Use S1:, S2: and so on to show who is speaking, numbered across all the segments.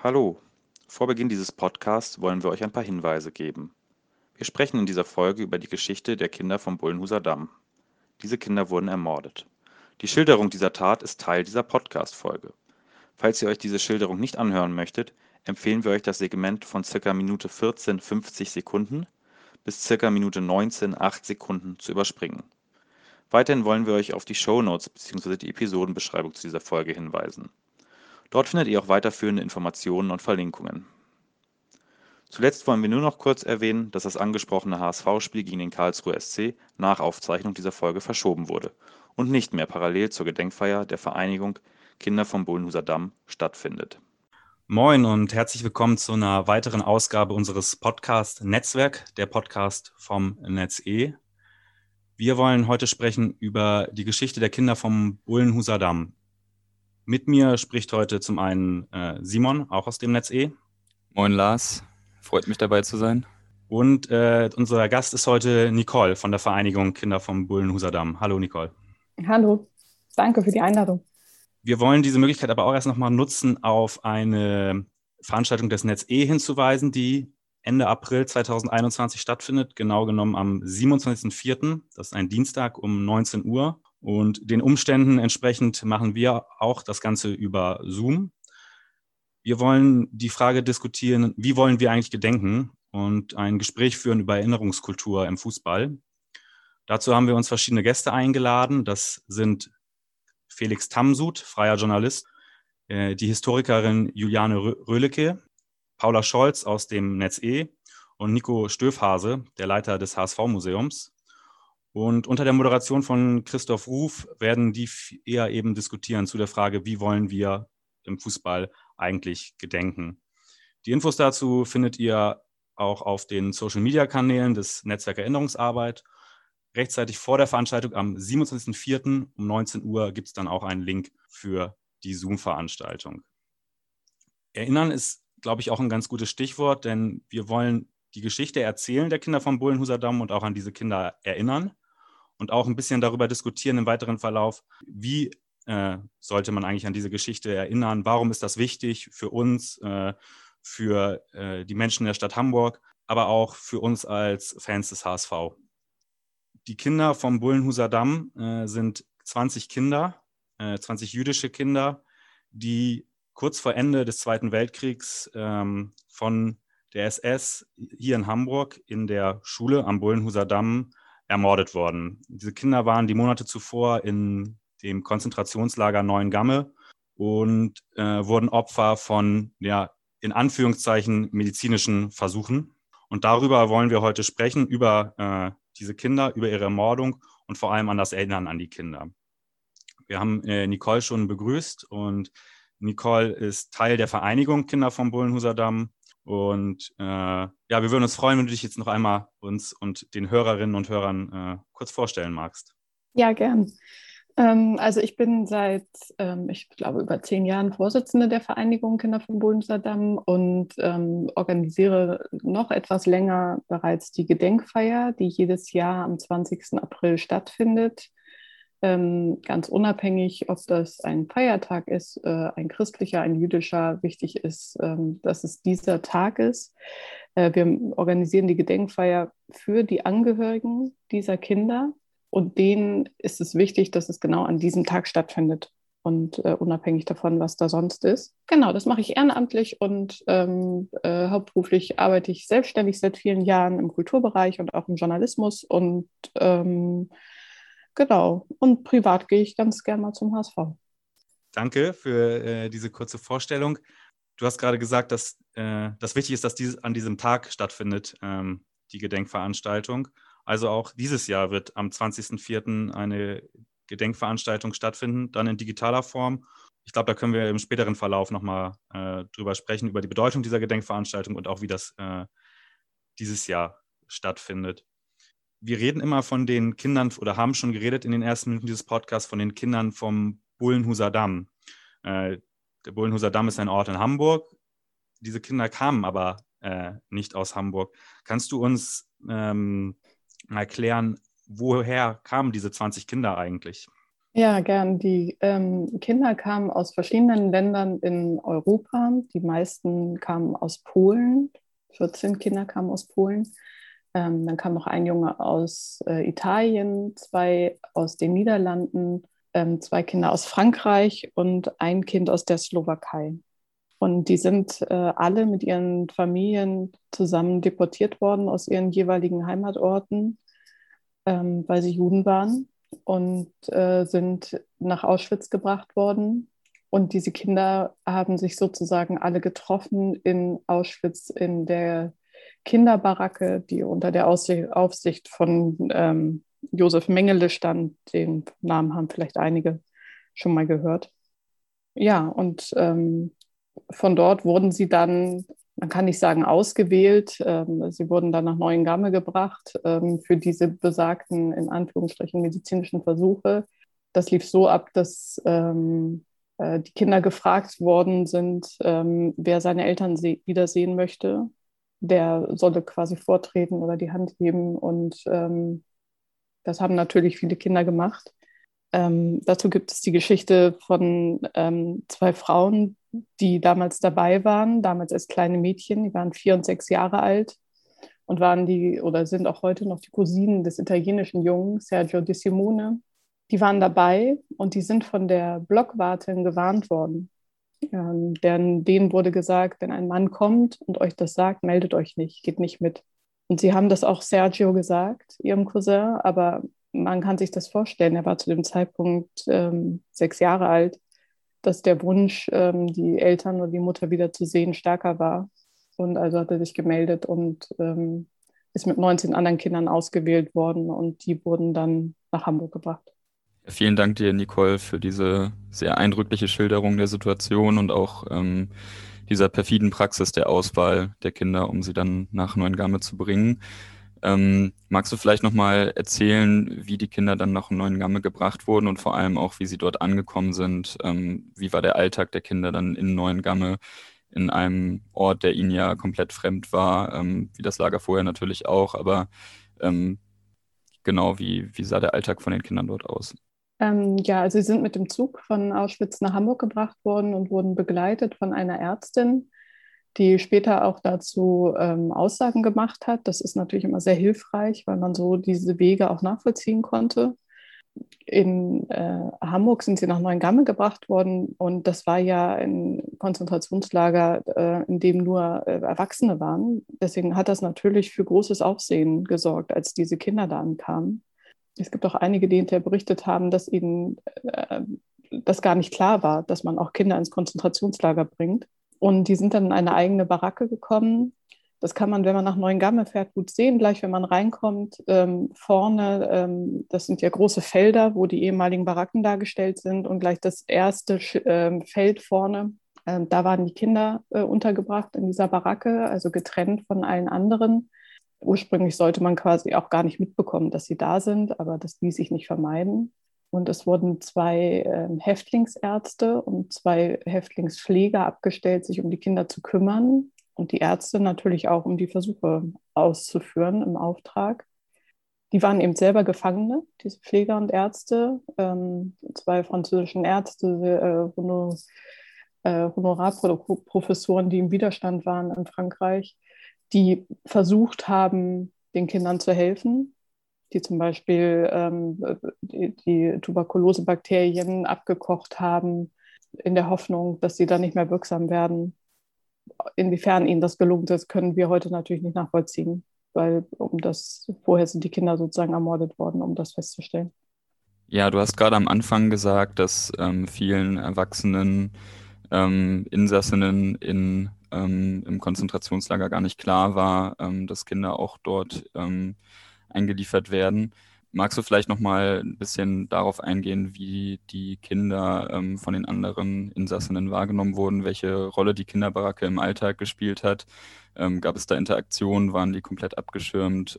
S1: Hallo, vor Beginn dieses Podcasts wollen wir euch ein paar Hinweise geben. Wir sprechen in dieser Folge über die Geschichte der Kinder vom Bullenhuser Damm. Diese Kinder wurden ermordet. Die Schilderung dieser Tat ist Teil dieser Podcast-Folge. Falls ihr euch diese Schilderung nicht anhören möchtet, empfehlen wir euch das Segment von ca. Minute 14 50 Sekunden bis ca. Minute 19 8 Sekunden zu überspringen. Weiterhin wollen wir euch auf die Shownotes bzw. die Episodenbeschreibung zu dieser Folge hinweisen. Dort findet ihr auch weiterführende Informationen und Verlinkungen. Zuletzt wollen wir nur noch kurz erwähnen, dass das angesprochene HSV-Spiel gegen den Karlsruher SC nach Aufzeichnung dieser Folge verschoben wurde und nicht mehr parallel zur Gedenkfeier der Vereinigung Kinder vom Bullenhuser Damm stattfindet.
S2: Moin und herzlich willkommen zu einer weiteren Ausgabe unseres Podcast Netzwerk, der Podcast vom NetzE. Wir wollen heute sprechen über die Geschichte der Kinder vom Bullenhuser Damm. Mit mir spricht heute zum einen äh, Simon, auch aus dem NetzE.
S3: Moin Lars, freut mich dabei zu sein.
S2: Und äh, unser Gast ist heute Nicole von der Vereinigung Kinder vom Bullenhuser Damm. Hallo Nicole.
S4: Hallo, danke für die Einladung.
S2: Wir wollen diese Möglichkeit aber auch erst nochmal nutzen, auf eine Veranstaltung des Netz E hinzuweisen, die Ende April 2021 stattfindet, genau genommen am 27.04., das ist ein Dienstag um 19 Uhr. Und den Umständen entsprechend machen wir auch das Ganze über Zoom. Wir wollen die Frage diskutieren, wie wollen wir eigentlich gedenken und ein Gespräch führen über Erinnerungskultur im Fußball. Dazu haben wir uns verschiedene Gäste eingeladen. Das sind Felix Tamsud, freier Journalist, äh, die Historikerin Juliane Röhlecke, Paula Scholz aus dem Netz E und Nico Stöfhase, der Leiter des HSV-Museums. Und unter der Moderation von Christoph Ruf werden die eher eben diskutieren zu der Frage, wie wollen wir im Fußball eigentlich gedenken. Die Infos dazu findet ihr auch auf den Social-Media-Kanälen des Netzwerk Erinnerungsarbeit rechtzeitig vor der Veranstaltung am 27.04. um 19 Uhr gibt es dann auch einen Link für die Zoom-Veranstaltung. Erinnern ist, glaube ich, auch ein ganz gutes Stichwort, denn wir wollen die Geschichte erzählen der Kinder vom Bullenhuser Damm und auch an diese Kinder erinnern und auch ein bisschen darüber diskutieren im weiteren Verlauf, wie äh, sollte man eigentlich an diese Geschichte erinnern, warum ist das wichtig für uns, äh, für äh, die Menschen der Stadt Hamburg, aber auch für uns als Fans des HSV. Die Kinder vom Bullenhuser Damm äh, sind 20 Kinder, äh, 20 jüdische Kinder, die kurz vor Ende des Zweiten Weltkriegs ähm, von der SS hier in Hamburg in der Schule am Bullenhuser Damm ermordet worden. Diese Kinder waren die Monate zuvor in dem Konzentrationslager Neuengamme und äh, wurden Opfer von, ja, in Anführungszeichen medizinischen Versuchen. Und darüber wollen wir heute sprechen, über äh, diese Kinder, über ihre Ermordung und vor allem an das Erinnern an die Kinder. Wir haben äh, Nicole schon begrüßt und Nicole ist Teil der Vereinigung Kinder vom Bullenhuser Damm. Und äh, ja, wir würden uns freuen, wenn du dich jetzt noch einmal uns und den Hörerinnen und Hörern äh, kurz vorstellen magst.
S4: Ja, gern. Ähm, also ich bin seit, ähm, ich glaube, über zehn Jahren Vorsitzende der Vereinigung Kinder vom Bodenserdamm und ähm, organisiere noch etwas länger bereits die Gedenkfeier, die jedes Jahr am 20. April stattfindet. Ähm, ganz unabhängig, ob das ein Feiertag ist, äh, ein christlicher, ein jüdischer, wichtig ist, ähm, dass es dieser Tag ist. Äh, wir organisieren die Gedenkfeier für die Angehörigen dieser Kinder und denen ist es wichtig, dass es genau an diesem Tag stattfindet und äh, unabhängig davon, was da sonst ist. Genau, das mache ich ehrenamtlich und ähm, äh, hauptberuflich arbeite ich selbstständig seit vielen Jahren im Kulturbereich und auch im Journalismus und ähm, genau, und privat gehe ich ganz gerne mal zum HSV.
S2: Danke für äh, diese kurze Vorstellung. Du hast gerade gesagt, dass äh, das wichtig ist, dass dieses an diesem Tag stattfindet, ähm, die Gedenkveranstaltung. Also auch dieses Jahr wird am 20.04. eine Gedenkveranstaltung stattfinden, dann in digitaler Form. Ich glaube, da können wir im späteren Verlauf nochmal äh, drüber sprechen, über die Bedeutung dieser Gedenkveranstaltung und auch wie das äh, dieses Jahr stattfindet. Wir reden immer von den Kindern oder haben schon geredet in den ersten Minuten dieses Podcasts von den Kindern vom Bullenhuser Damm. Äh, der Bullenhuser Damm ist ein Ort in Hamburg. Diese Kinder kamen aber äh, nicht aus Hamburg. Kannst du uns ähm, erklären, woher kamen diese 20 Kinder eigentlich?
S4: Ja, gern. Die ähm, Kinder kamen aus verschiedenen Ländern in Europa. Die meisten kamen aus Polen. 14 Kinder kamen aus Polen. Ähm, dann kam noch ein Junge aus äh, Italien, zwei aus den Niederlanden, ähm, zwei Kinder aus Frankreich und ein Kind aus der Slowakei. Und die sind äh, alle mit ihren Familien zusammen deportiert worden aus ihren jeweiligen Heimatorten, ähm, weil sie Juden waren und äh, sind nach Auschwitz gebracht worden. Und diese Kinder haben sich sozusagen alle getroffen in Auschwitz in der Kinderbaracke, die unter der Aufsicht von ähm, Josef Mengele stand. Den Namen haben vielleicht einige schon mal gehört. Ja, und ähm, von dort wurden sie dann, man kann nicht sagen ausgewählt, ähm, sie wurden dann nach Neuengamme gebracht ähm, für diese besagten, in Anführungsstrichen, medizinischen Versuche. Das lief so ab, dass ähm, äh, die Kinder gefragt worden sind, ähm, wer seine Eltern wiedersehen möchte. Der solle quasi vortreten oder die Hand heben. Und ähm, das haben natürlich viele Kinder gemacht. Ähm, dazu gibt es die Geschichte von ähm, zwei Frauen, die damals dabei waren, damals als kleine Mädchen, die waren vier und sechs Jahre alt und waren die oder sind auch heute noch die Cousinen des italienischen Jungen Sergio Di Simone. Die waren dabei und die sind von der Blockwartin gewarnt worden. Ähm, denn denen wurde gesagt, wenn ein Mann kommt und euch das sagt, meldet euch nicht, geht nicht mit. Und sie haben das auch Sergio gesagt, ihrem Cousin, aber man kann sich das vorstellen, er war zu dem Zeitpunkt ähm, sechs Jahre alt dass der Wunsch, ähm, die Eltern oder die Mutter wieder zu sehen, stärker war. Und also hat er sich gemeldet und ähm, ist mit 19 anderen Kindern ausgewählt worden und die wurden dann nach Hamburg gebracht.
S3: Vielen Dank dir, Nicole, für diese sehr eindrückliche Schilderung der Situation und auch ähm, dieser perfiden Praxis der Auswahl der Kinder, um sie dann nach Neuengamme zu bringen. Ähm, magst du vielleicht nochmal erzählen, wie die Kinder dann nach Neuengamme gebracht wurden und vor allem auch, wie sie dort angekommen sind? Ähm, wie war der Alltag der Kinder dann in Neuengamme, in einem Ort, der ihnen ja komplett fremd war, ähm, wie das Lager vorher natürlich auch, aber ähm, genau, wie, wie sah der Alltag von den Kindern dort aus?
S4: Ähm, ja, also sie sind mit dem Zug von Auschwitz nach Hamburg gebracht worden und wurden begleitet von einer Ärztin, die später auch dazu ähm, Aussagen gemacht hat. Das ist natürlich immer sehr hilfreich, weil man so diese Wege auch nachvollziehen konnte. In äh, Hamburg sind sie nach Neuengamme gebracht worden und das war ja ein Konzentrationslager, äh, in dem nur äh, Erwachsene waren. Deswegen hat das natürlich für großes Aufsehen gesorgt, als diese Kinder da ankamen. Es gibt auch einige, die hinterher berichtet haben, dass ihnen äh, das gar nicht klar war, dass man auch Kinder ins Konzentrationslager bringt. Und die sind dann in eine eigene Baracke gekommen. Das kann man, wenn man nach Neuengamme fährt, gut sehen. Gleich, wenn man reinkommt, ähm, vorne, ähm, das sind ja große Felder, wo die ehemaligen Baracken dargestellt sind. Und gleich das erste ähm, Feld vorne, ähm, da waren die Kinder äh, untergebracht in dieser Baracke, also getrennt von allen anderen. Ursprünglich sollte man quasi auch gar nicht mitbekommen, dass sie da sind, aber das ließ sich nicht vermeiden. Und es wurden zwei äh, Häftlingsärzte und zwei Häftlingspfleger abgestellt, sich um die Kinder zu kümmern und die Ärzte natürlich auch, um die Versuche auszuführen im Auftrag. Die waren eben selber Gefangene, diese Pfleger und Ärzte, ähm, zwei französischen Ärzte, äh, Honor, äh, Honorarprofessoren, die im Widerstand waren in Frankreich, die versucht haben, den Kindern zu helfen die zum Beispiel ähm, die, die Tuberkulosebakterien abgekocht haben, in der Hoffnung, dass sie dann nicht mehr wirksam werden. Inwiefern ihnen das gelungen ist, können wir heute natürlich nicht nachvollziehen, weil um das, vorher sind die Kinder sozusagen ermordet worden, um das festzustellen.
S3: Ja, du hast gerade am Anfang gesagt, dass ähm, vielen erwachsenen ähm, Insassinnen in, ähm, im Konzentrationslager gar nicht klar war, ähm, dass Kinder auch dort ähm, eingeliefert werden. Magst du vielleicht noch mal ein bisschen darauf eingehen, wie die Kinder ähm, von den anderen Insassinnen wahrgenommen wurden, welche Rolle die Kinderbaracke im Alltag gespielt hat? Ähm, gab es da Interaktionen? Waren die komplett abgeschirmt?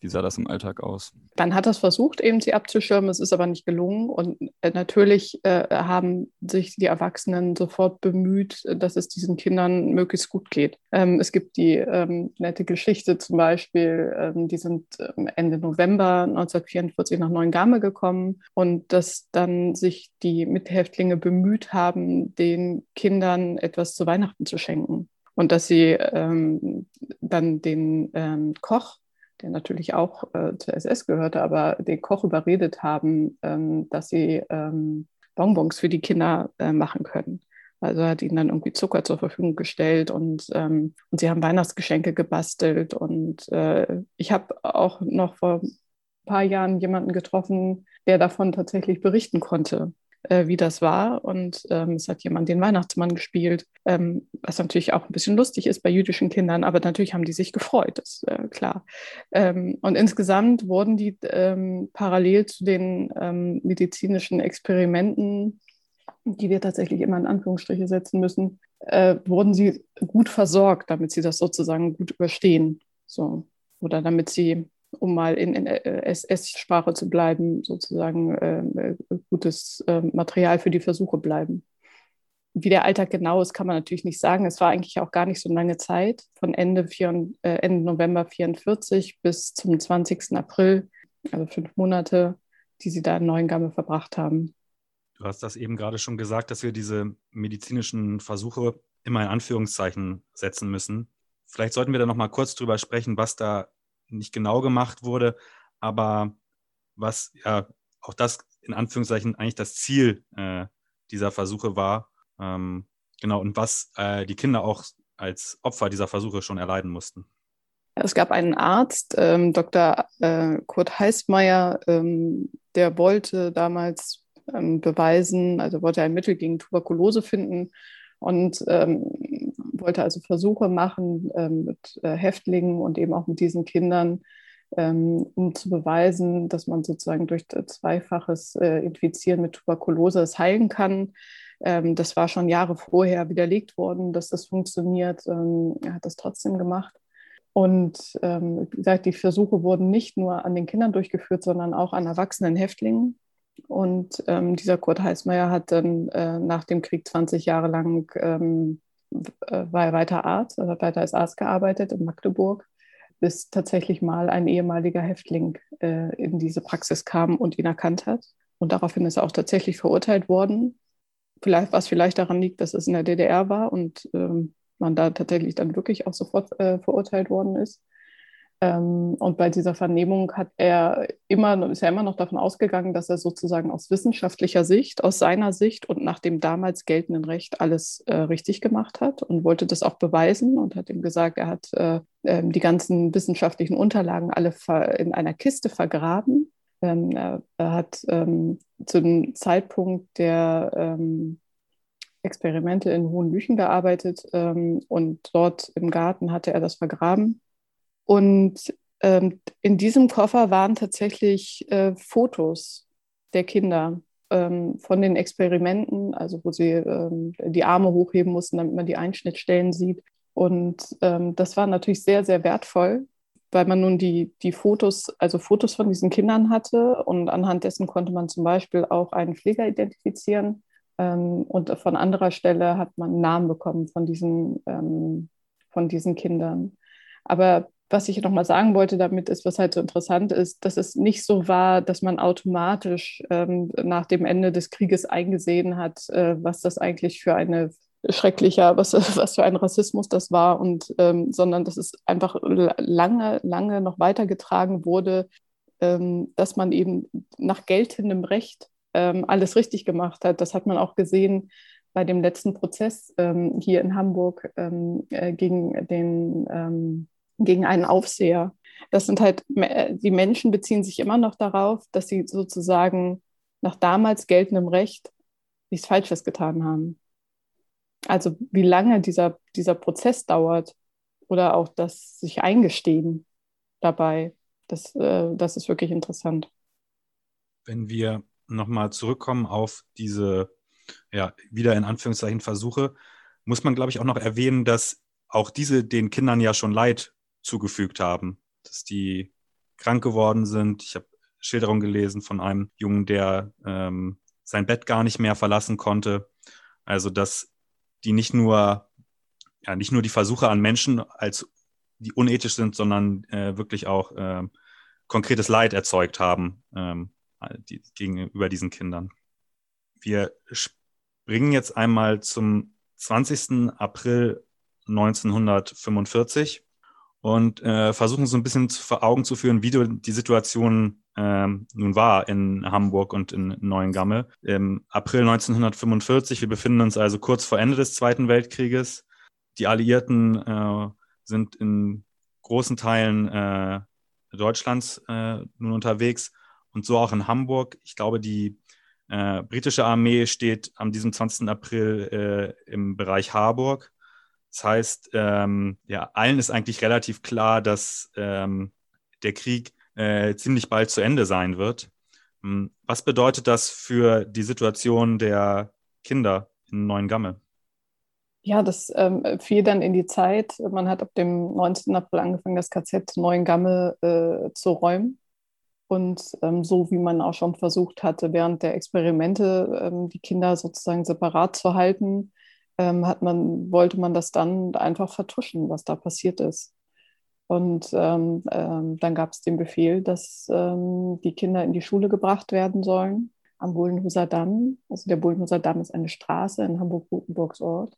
S3: Wie sah das im Alltag aus?
S4: Man hat das versucht, eben sie abzuschirmen, es ist aber nicht gelungen. Und äh, natürlich äh, haben sich die Erwachsenen sofort bemüht, dass es diesen Kindern möglichst gut geht. Ähm, es gibt die ähm, nette Geschichte zum Beispiel, ähm, die sind ähm, Ende November 1944 nach Neuengamme gekommen und dass dann sich die Mithäftlinge bemüht haben, den Kindern etwas zu Weihnachten zu schenken. Und dass sie ähm, dann den ähm, Koch der natürlich auch äh, zur SS gehörte, aber den Koch überredet haben, ähm, dass sie ähm, Bonbons für die Kinder äh, machen können. Also hat ihnen dann irgendwie Zucker zur Verfügung gestellt und, ähm, und sie haben Weihnachtsgeschenke gebastelt. Und äh, ich habe auch noch vor ein paar Jahren jemanden getroffen, der davon tatsächlich berichten konnte äh, wie das war. Und ähm, es hat jemand den Weihnachtsmann gespielt, ähm, was natürlich auch ein bisschen lustig ist bei jüdischen Kindern, aber natürlich haben die sich gefreut, das ist äh, klar. Ähm, und insgesamt wurden die ähm, parallel zu den ähm, medizinischen Experimenten, die wir tatsächlich immer in Anführungsstriche setzen müssen, äh, wurden sie gut versorgt, damit sie das sozusagen gut überstehen. So. Oder damit sie um mal in, in SS-Sprache zu bleiben, sozusagen äh, gutes äh, Material für die Versuche bleiben. Wie der Alltag genau ist, kann man natürlich nicht sagen. Es war eigentlich auch gar nicht so lange Zeit, von Ende, vier, äh, Ende November 44 bis zum 20. April, also fünf Monate, die sie da in Neuengamme verbracht haben.
S2: Du hast das eben gerade schon gesagt, dass wir diese medizinischen Versuche immer in Anführungszeichen setzen müssen. Vielleicht sollten wir da noch mal kurz drüber sprechen, was da nicht genau gemacht wurde, aber was ja auch das in Anführungszeichen eigentlich das Ziel äh, dieser Versuche war. Ähm, genau, und was äh, die Kinder auch als Opfer dieser Versuche schon erleiden mussten.
S4: Es gab einen Arzt, ähm, Dr. Äh, Kurt Heißmeier, ähm, der wollte damals ähm, beweisen, also wollte ein Mittel gegen Tuberkulose finden und ähm, wollte also Versuche machen ähm, mit äh, Häftlingen und eben auch mit diesen Kindern, ähm, um zu beweisen, dass man sozusagen durch zweifaches äh, Infizieren mit Tuberkulose es heilen kann. Ähm, das war schon Jahre vorher widerlegt worden, dass das funktioniert. Er hat das trotzdem gemacht. Und wie gesagt, die Versuche wurden nicht nur an den Kindern durchgeführt, sondern auch an erwachsenen Häftlingen. Und ähm, dieser Kurt Heißmeier hat dann äh, nach dem Krieg 20 Jahre lang, ähm, äh, war er weiter Arzt, also hat weiter als Arzt gearbeitet in Magdeburg, bis tatsächlich mal ein ehemaliger Häftling äh, in diese Praxis kam und ihn erkannt hat. Und daraufhin ist er auch tatsächlich verurteilt worden. Vielleicht, was vielleicht daran liegt, dass es in der DDR war und ähm, man da tatsächlich dann wirklich auch sofort äh, verurteilt worden ist. Ähm, und bei dieser Vernehmung hat er immer, ist er immer noch davon ausgegangen, dass er sozusagen aus wissenschaftlicher Sicht, aus seiner Sicht und nach dem damals geltenden Recht alles äh, richtig gemacht hat und wollte das auch beweisen und hat ihm gesagt, er hat äh, äh, die ganzen wissenschaftlichen Unterlagen alle in einer Kiste vergraben. Ähm, er, er, hat ähm, zu dem Zeitpunkt der ähm, Experimente in Hohenlüchen gearbeitet ähm, und dort im Garten hatte er das vergraben und ähm, in diesem Koffer waren tatsächlich äh, Fotos der Kinder ähm, von den Experimenten, also wo sie ähm, die Arme hochheben mussten, damit man die Einschnittstellen sieht. Und ähm, das war natürlich sehr, sehr wertvoll, weil man nun die, die Fotos, also Fotos von diesen Kindern hatte und anhand dessen konnte man zum Beispiel auch einen Pfleger identifizieren. Ähm, und von anderer Stelle hat man Namen bekommen von diesen, ähm, von diesen Kindern. Aber was ich noch mal sagen wollte damit ist, was halt so interessant ist, dass es nicht so war, dass man automatisch ähm, nach dem Ende des Krieges eingesehen hat, äh, was das eigentlich für eine schrecklicher, was, was für ein Rassismus das war und ähm, sondern dass es einfach lange, lange noch weitergetragen wurde, ähm, dass man eben nach geltendem Recht ähm, alles richtig gemacht hat. Das hat man auch gesehen bei dem letzten Prozess ähm, hier in Hamburg ähm, äh, gegen den gegen einen Aufseher. Das sind halt, die Menschen beziehen sich immer noch darauf, dass sie sozusagen nach damals geltendem Recht nichts Falsches getan haben. Also wie lange dieser, dieser Prozess dauert oder auch das sich eingestehen dabei, das, äh, das ist wirklich interessant.
S2: Wenn wir nochmal zurückkommen auf diese, ja, wieder in Anführungszeichen Versuche, muss man, glaube ich, auch noch erwähnen, dass auch diese den Kindern ja schon Leid zugefügt haben, dass die krank geworden sind. Ich habe Schilderungen gelesen von einem Jungen, der ähm, sein Bett gar nicht mehr verlassen konnte. Also dass die nicht nur ja nicht nur die Versuche an Menschen als die unethisch sind, sondern äh, wirklich auch äh, konkretes Leid erzeugt haben ähm, die, gegenüber diesen Kindern. Wir springen jetzt einmal zum 20. April 1945 und äh, versuchen so ein bisschen vor Augen zu führen, wie die Situation ähm, nun war in Hamburg und in Neuengamme. Im April 1945, wir befinden uns also kurz vor Ende des Zweiten Weltkrieges. Die Alliierten äh, sind in großen Teilen äh, Deutschlands äh, nun unterwegs und so auch in Hamburg. Ich glaube, die äh, britische Armee steht an diesem 20. April äh, im Bereich Harburg. Das heißt, ähm, ja, allen ist eigentlich relativ klar, dass ähm, der Krieg äh, ziemlich bald zu Ende sein wird. Hm, was bedeutet das für die Situation der Kinder in Neuengamme?
S4: Ja, das ähm, fiel dann in die Zeit. Man hat ab dem 19. April angefangen, das KZ Neuengamme äh, zu räumen. Und ähm, so wie man auch schon versucht hatte, während der Experimente ähm, die Kinder sozusagen separat zu halten, ähm, hat man, wollte man das dann einfach vertuschen, was da passiert ist. Und ähm, ähm, dann gab es den Befehl, dass ähm, die Kinder in die Schule gebracht werden sollen am Bullenhuser Damm. Also der Bullenhuser Damm ist eine Straße in Hamburg-Gutenburgs Ort.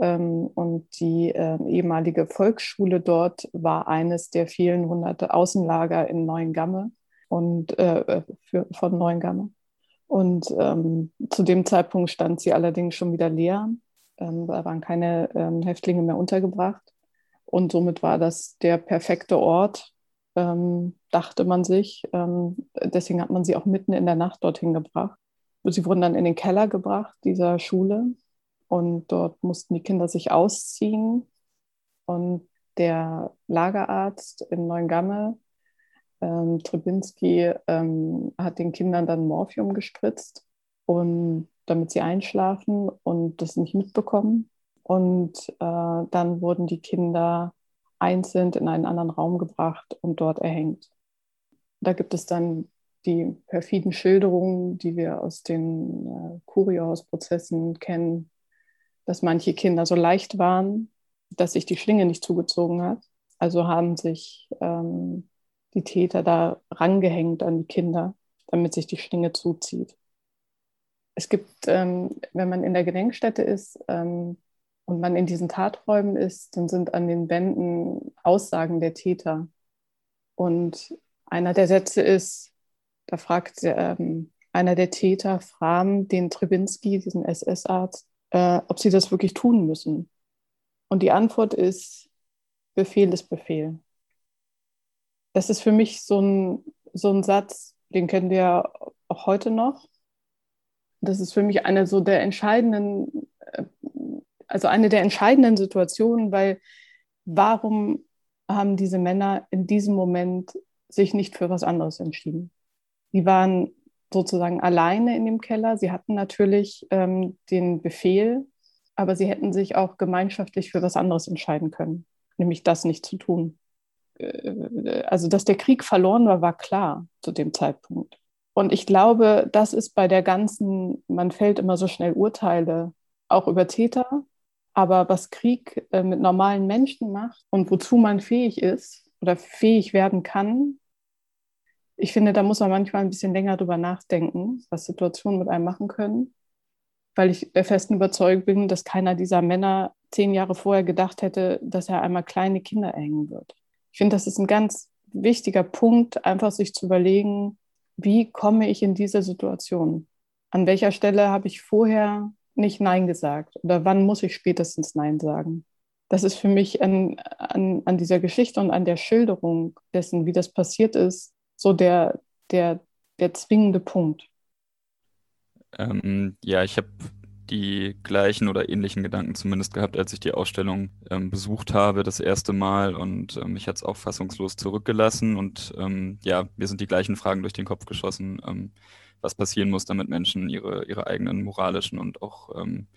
S4: Ähm, und die äh, ehemalige Volksschule dort war eines der vielen hunderte Außenlager in Neuengamme und äh, für, von Neuengamme. Und ähm, zu dem Zeitpunkt stand sie allerdings schon wieder leer. Ähm, da waren keine ähm, Häftlinge mehr untergebracht. Und somit war das der perfekte Ort, ähm, dachte man sich. Ähm, deswegen hat man sie auch mitten in der Nacht dorthin gebracht. Sie wurden dann in den Keller gebracht dieser Schule und dort mussten die Kinder sich ausziehen. Und der Lagerarzt in Neuengamme, ähm, Trebinski, ähm, hat den Kindern dann Morphium gespritzt, und, damit sie einschlafen und das nicht mitbekommen. Und äh, dann wurden die Kinder einzeln in einen anderen Raum gebracht und dort erhängt. Da gibt es dann die perfiden Schilderungen, die wir aus den äh, Kuriohausprozessen kennen, dass manche Kinder so leicht waren, dass sich die Schlinge nicht zugezogen hat. Also haben sich ähm, die Täter da rangehängt an die Kinder, damit sich die Schlinge zuzieht. Es gibt, ähm, wenn man in der Gedenkstätte ist ähm, und man in diesen Taträumen ist, dann sind an den Wänden Aussagen der Täter. Und einer der Sätze ist, da fragt ähm, einer der Täter Fram den Trebinski, diesen SS-Arzt, äh, ob sie das wirklich tun müssen. Und die Antwort ist, Befehl ist Befehl. Das ist für mich so ein, so ein Satz, den kennen wir auch heute noch. Das ist für mich eine so der entscheidenden, äh, also eine der entscheidenden Situationen, weil warum haben diese Männer in diesem Moment sich nicht für was anderes entschieden? Die waren sozusagen alleine in dem Keller. Sie hatten natürlich ähm, den Befehl, aber sie hätten sich auch gemeinschaftlich für was anderes entscheiden können, nämlich das nicht zu tun. Äh, also, dass der Krieg verloren war, war klar zu dem Zeitpunkt. Und ich glaube, das ist bei der ganzen, man fällt immer so schnell Urteile, auch über Täter, aber was Krieg äh, mit normalen Menschen macht und wozu man fähig ist oder fähig werden kann, ich finde, da muss man manchmal ein bisschen länger drüber nachdenken, was Situationen mit einem machen können, weil ich der festen Überzeugung bin, dass keiner dieser Männer zehn Jahre vorher gedacht hätte, dass er einmal kleine Kinder erhängen wird. Ich finde, das ist ein ganz wichtiger Punkt, einfach sich zu überlegen, wie komme ich in diese Situation? An welcher Stelle habe ich vorher nicht Nein gesagt oder wann muss ich spätestens Nein sagen? Das ist für mich an, an, an dieser Geschichte und an der Schilderung dessen, wie das passiert ist, so der, der, der zwingende Punkt?
S3: Ähm, ja, ich habe die gleichen oder ähnlichen Gedanken zumindest gehabt, als ich die Ausstellung ähm, besucht habe, das erste Mal. Und ähm, mich hat es auch fassungslos zurückgelassen. Und ähm, ja, mir sind die gleichen Fragen durch den Kopf geschossen, ähm, was passieren muss, damit Menschen ihre, ihre eigenen moralischen und auch ähm,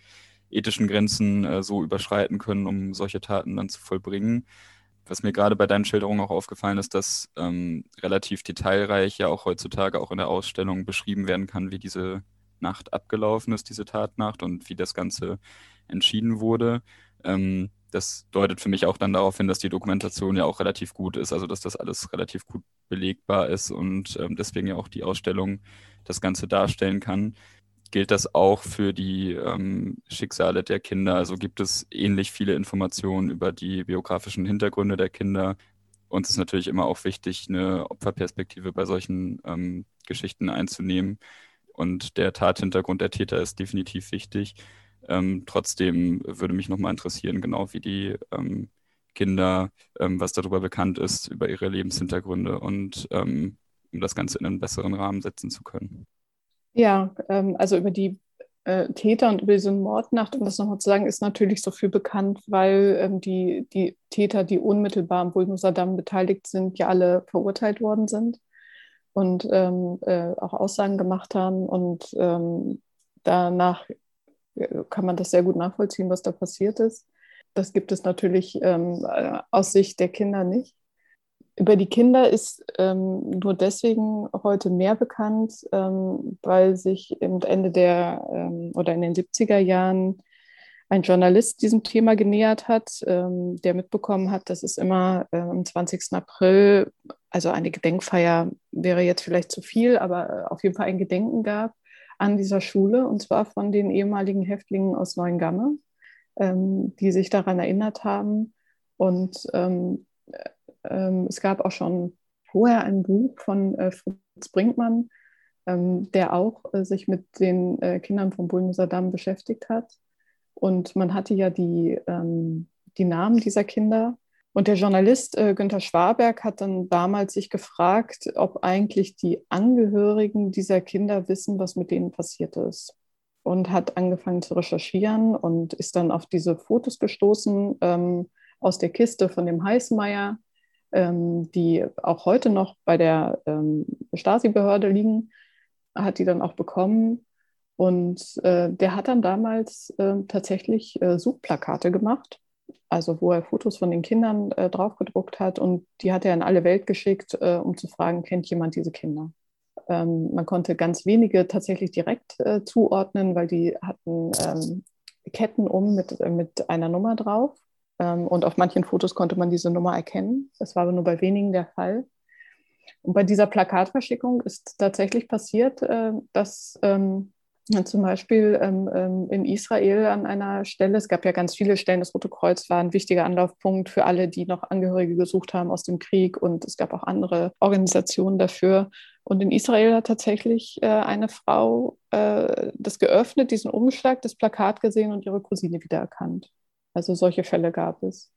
S3: ethischen Grenzen äh, so überschreiten können, um solche Taten dann zu vollbringen Was mir gerade bei deinen Schilderungen auch aufgefallen ist, dass ähm, relativ detailreich ja auch heutzutage auch in der Ausstellung beschrieben werden kann, wie diese Nacht abgelaufen ist, diese Tatnacht und wie das Ganze entschieden wurde. Ähm, das deutet für mich auch dann darauf hin, dass die Dokumentation ja auch relativ gut ist, also dass das alles relativ gut belegbar ist und ähm, deswegen ja auch die Ausstellung das Ganze darstellen kann. Gilt das auch für die ähm, Schicksale der Kinder? Also gibt es ähnlich viele Informationen über die biografischen Hintergründe der Kinder? Uns ist natürlich immer auch wichtig, eine Opferperspektive bei solchen ähm, Geschichten einzunehmen. Und der Tathintergrund der Täter ist definitiv wichtig. Ähm, trotzdem würde mich nochmal interessieren, genau wie die ähm, Kinder, ähm, was darüber bekannt ist, über ihre Lebenshintergründe und ähm, um das Ganze in einen besseren Rahmen setzen zu können.
S4: Ja, ähm, also über die äh, Täter und über diese Mordnacht, um das nochmal zu sagen, ist natürlich so viel bekannt, weil ähm, die, die Täter, die unmittelbar am Bulnusaddam beteiligt sind, ja alle verurteilt worden sind und ähm, äh, auch Aussagen gemacht haben. Und ähm, danach kann man das sehr gut nachvollziehen, was da passiert ist. Das gibt es natürlich ähm, äh, aus Sicht der Kinder nicht. Über die Kinder ist ähm, nur deswegen heute mehr bekannt, ähm, weil sich im Ende der ähm, oder in den 70er Jahren ein Journalist diesem Thema genähert hat, ähm, der mitbekommen hat, dass es immer äh, am 20. April, also eine Gedenkfeier wäre jetzt vielleicht zu viel, aber äh, auf jeden Fall ein Gedenken gab an dieser Schule, und zwar von den ehemaligen Häftlingen aus Neuengamme, ähm, die sich daran erinnert haben. Und ähm, ähm, es gab auch schon vorher ein Buch von äh, Fritz Brinkmann, ähm, der auch äh, sich mit den äh, Kindern von Bullenser Damm beschäftigt hat. Und man hatte ja die, ähm, die Namen dieser Kinder und der Journalist äh, Günther Schwaberg hat dann damals sich gefragt, ob eigentlich die Angehörigen dieser Kinder wissen, was mit denen passiert ist. Und hat angefangen zu recherchieren und ist dann auf diese Fotos gestoßen ähm, aus der Kiste von dem Heißmeier, ähm, die auch heute noch bei der ähm, Stasi-Behörde liegen, hat die dann auch bekommen. Und äh, der hat dann damals äh, tatsächlich äh, Suchplakate gemacht also wo er Fotos von den Kindern äh, draufgedruckt hat und die hat er in alle Welt geschickt, äh, um zu fragen, kennt jemand diese Kinder? Ähm, man konnte ganz wenige tatsächlich direkt äh, zuordnen, weil die hatten ähm, Ketten um mit, mit einer Nummer drauf. Ähm, und auf manchen Fotos konnte man diese Nummer erkennen. Das war aber nur bei wenigen der Fall. Und bei dieser Plakatverschickung ist tatsächlich passiert, dass ähm, zum Beispiel ähm, ähm, in Israel an einer Stelle, es gab ja ganz viele Stellen, das Rote Kreuz war ein wichtiger Anlaufpunkt für alle, die noch Angehörige gesucht haben aus dem Krieg und es gab auch andere Organisationen dafür. Und in Israel hat tatsächlich äh, eine Frau äh, das geöffnet, diesen Umschlag, das Plakat gesehen und ihre Cousine wiedererkannt. Also solche Fälle gab es.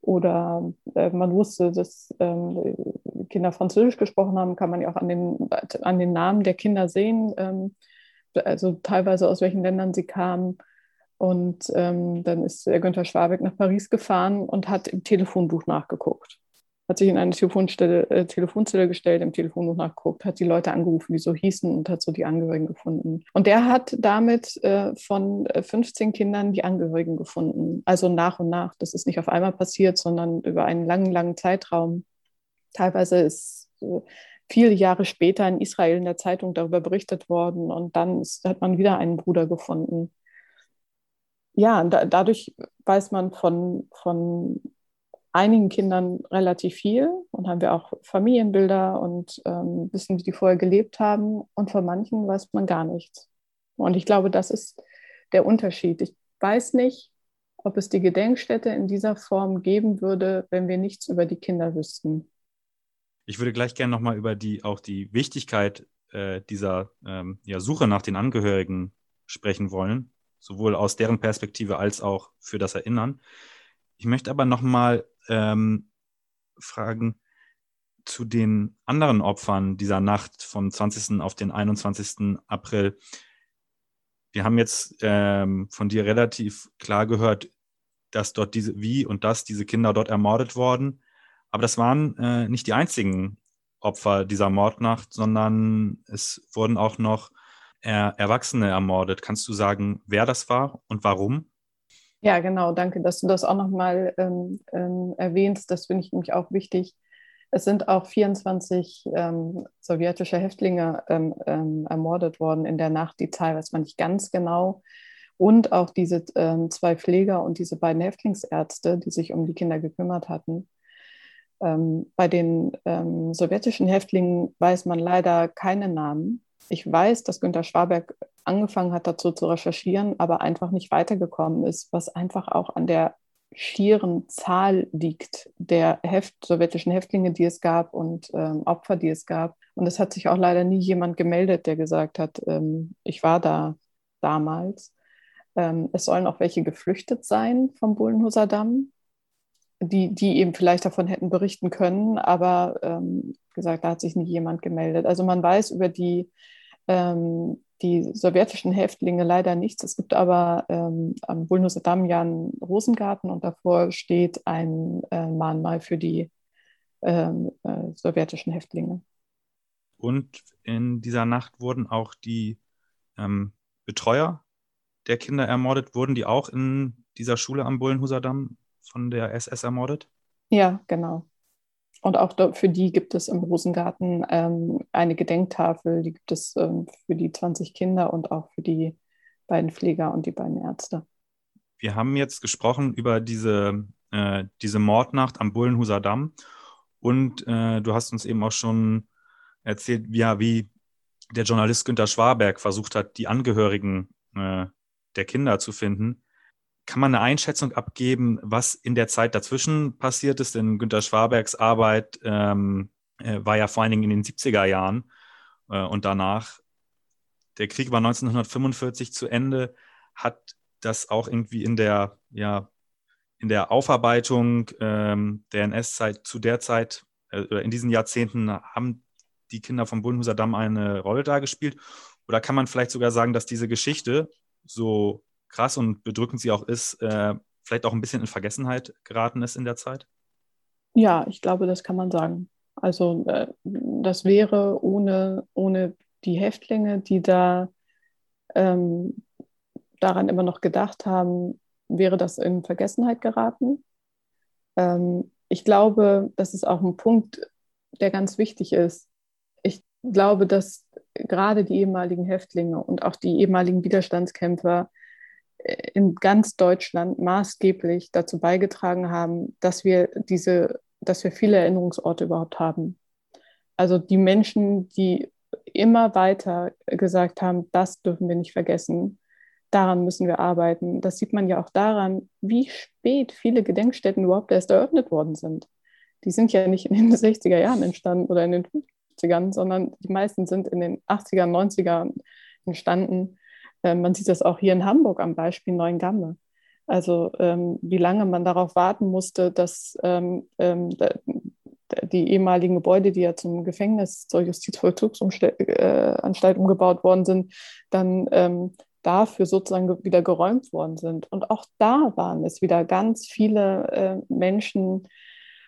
S4: Oder äh, man wusste, dass ähm, Kinder Französisch gesprochen haben, kann man ja auch an den, an den Namen der Kinder sehen. Also teilweise aus welchen Ländern sie kamen. Und ähm, dann ist der Günther Schwabeck nach Paris gefahren und hat im Telefonbuch nachgeguckt. Hat sich in eine Telefonstelle, äh, Telefonzelle gestellt, im Telefonbuch nachgeguckt, hat die Leute angerufen, die so hießen und hat so die Angehörigen gefunden. Und der hat damit äh, von 15 äh, Kindern die Angehörigen gefunden. Also nach und nach. Das ist nicht auf einmal passiert, sondern über einen langen, langen Zeitraum. Teilweise ist äh, viele Jahre später in Israel in der Zeitung darüber berichtet worden und dann ist, hat man wieder einen Bruder gefunden. Ja, da, dadurch weiß man von, von einigen Kindern relativ viel und haben wir auch Familienbilder und ähm, wissen, wie die vorher gelebt haben und von manchen weiß man gar nichts. Und ich glaube, das ist der Unterschied. Ich weiß nicht, ob es die Gedenkstätte in dieser Form geben würde, wenn wir nichts über die Kinder wüssten.
S2: Ich würde gleich gerne nochmal über die auch die Wichtigkeit äh, dieser ähm, ja, Suche nach den Angehörigen sprechen wollen, sowohl aus deren Perspektive als auch für das Erinnern. Ich möchte aber nochmal ähm, fragen zu den anderen Opfern dieser Nacht vom 20. auf den 21. April. Wir haben jetzt ähm, von dir relativ klar gehört, dass dort diese, wie und dass diese Kinder dort ermordet worden. Aber das waren äh, nicht die einzigen Opfer dieser Mordnacht, sondern es wurden auch noch er Erwachsene ermordet. Kannst du sagen, wer das war und warum?
S4: Ja, genau, danke, dass du das auch nochmal ähm, ähm, erwähnst. Das finde ich nämlich auch wichtig. Es sind auch 24 ähm, sowjetische Häftlinge ähm, ähm, ermordet worden in der Nacht. Die Zahl weiß man nicht ganz genau. Und auch diese ähm, zwei Pfleger und diese beiden Häftlingsärzte, die sich um die Kinder gekümmert hatten. Bei den sowjetischen Häftlingen weiß man leider keine Namen. Ich weiß, dass Günter Schwaberg angefangen hat, dazu zu recherchieren, aber einfach nicht weitergekommen ist, was einfach auch an der schieren Zahl liegt der Heft, sowjetischen Häftlinge, die es gab und ähm, Opfer, die es gab. Und es hat sich auch leider nie jemand gemeldet, der gesagt hat, ähm, ich war da damals. Ähm, es sollen auch welche geflüchtet sein vom Bullenhuser Damm, die, die eben vielleicht davon hätten berichten können, aber ähm, gesagt, da hat sich nie jemand gemeldet. Also man weiß über die ähm, die sowjetischen Häftlinge leider nichts. Es gibt aber ähm, am ja einen Rosengarten und davor steht ein äh, Mahnmal für die ähm, äh, sowjetischen Häftlinge.
S2: Und in dieser Nacht wurden auch die ähm, Betreuer der Kinder ermordet. Wurden die auch in dieser Schule am Bullenhuser Damm von der SS ermordet?
S4: Ja, genau. Und auch für die gibt es im Rosengarten ähm, eine Gedenktafel, die gibt es ähm, für die 20 Kinder und auch für die beiden Pfleger und die beiden Ärzte.
S2: Wir haben jetzt gesprochen über diese, äh, diese Mordnacht am Bullenhuser Damm und äh, du hast uns eben auch schon erzählt, ja, wie der Journalist Günter Schwaberg versucht hat, die Angehörigen äh, der Kinder zu finden. Kann man eine Einschätzung abgeben, was in der Zeit dazwischen passiert ist? Denn Günter Schwabergs Arbeit ähm, äh, war ja vor allen Dingen in den 70er Jahren äh, und danach. Der Krieg war 1945 zu Ende. Hat das auch irgendwie in der, ja, in der Aufarbeitung ähm, der NS-Zeit zu der Zeit äh, in diesen Jahrzehnten haben die Kinder vom Bullenhuser Damm eine Rolle da gespielt? Oder kann man vielleicht sogar sagen, dass diese Geschichte, so krass und bedrückend sie auch ist, äh, vielleicht auch ein bisschen in Vergessenheit geraten ist in der Zeit?
S4: Ja, ich glaube, das kann man sagen. Also äh, das wäre ohne, ohne die Häftlinge, die da ähm, daran immer noch gedacht haben, wäre das in Vergessenheit geraten. Ähm, ich glaube, das ist auch ein Punkt, der ganz wichtig ist. Ich glaube, dass gerade die ehemaligen Häftlinge und auch die ehemaligen Widerstandskämpfer in ganz Deutschland maßgeblich dazu beigetragen haben, dass wir diese, dass wir viele Erinnerungsorte überhaupt haben. Also die Menschen, die immer weiter gesagt haben, das dürfen wir nicht vergessen, daran müssen wir arbeiten. Das sieht man ja auch daran, wie spät viele Gedenkstätten überhaupt erst eröffnet worden sind. Die sind ja nicht in den 60er Jahren entstanden oder in den 50ern, sondern die meisten sind in den 80er, 90er entstanden. Ähm, man sieht das auch hier in Hamburg am Beispiel Neuengamme. Also ähm, wie lange man darauf warten musste, dass ähm, ähm die ehemaligen Gebäude, die ja zum Gefängnis zur Justizvollzugsanstalt äh, umgebaut worden sind, dann dafür sozusagen wieder geräumt worden sind. Und auch da waren es wieder ganz viele äh, Menschen,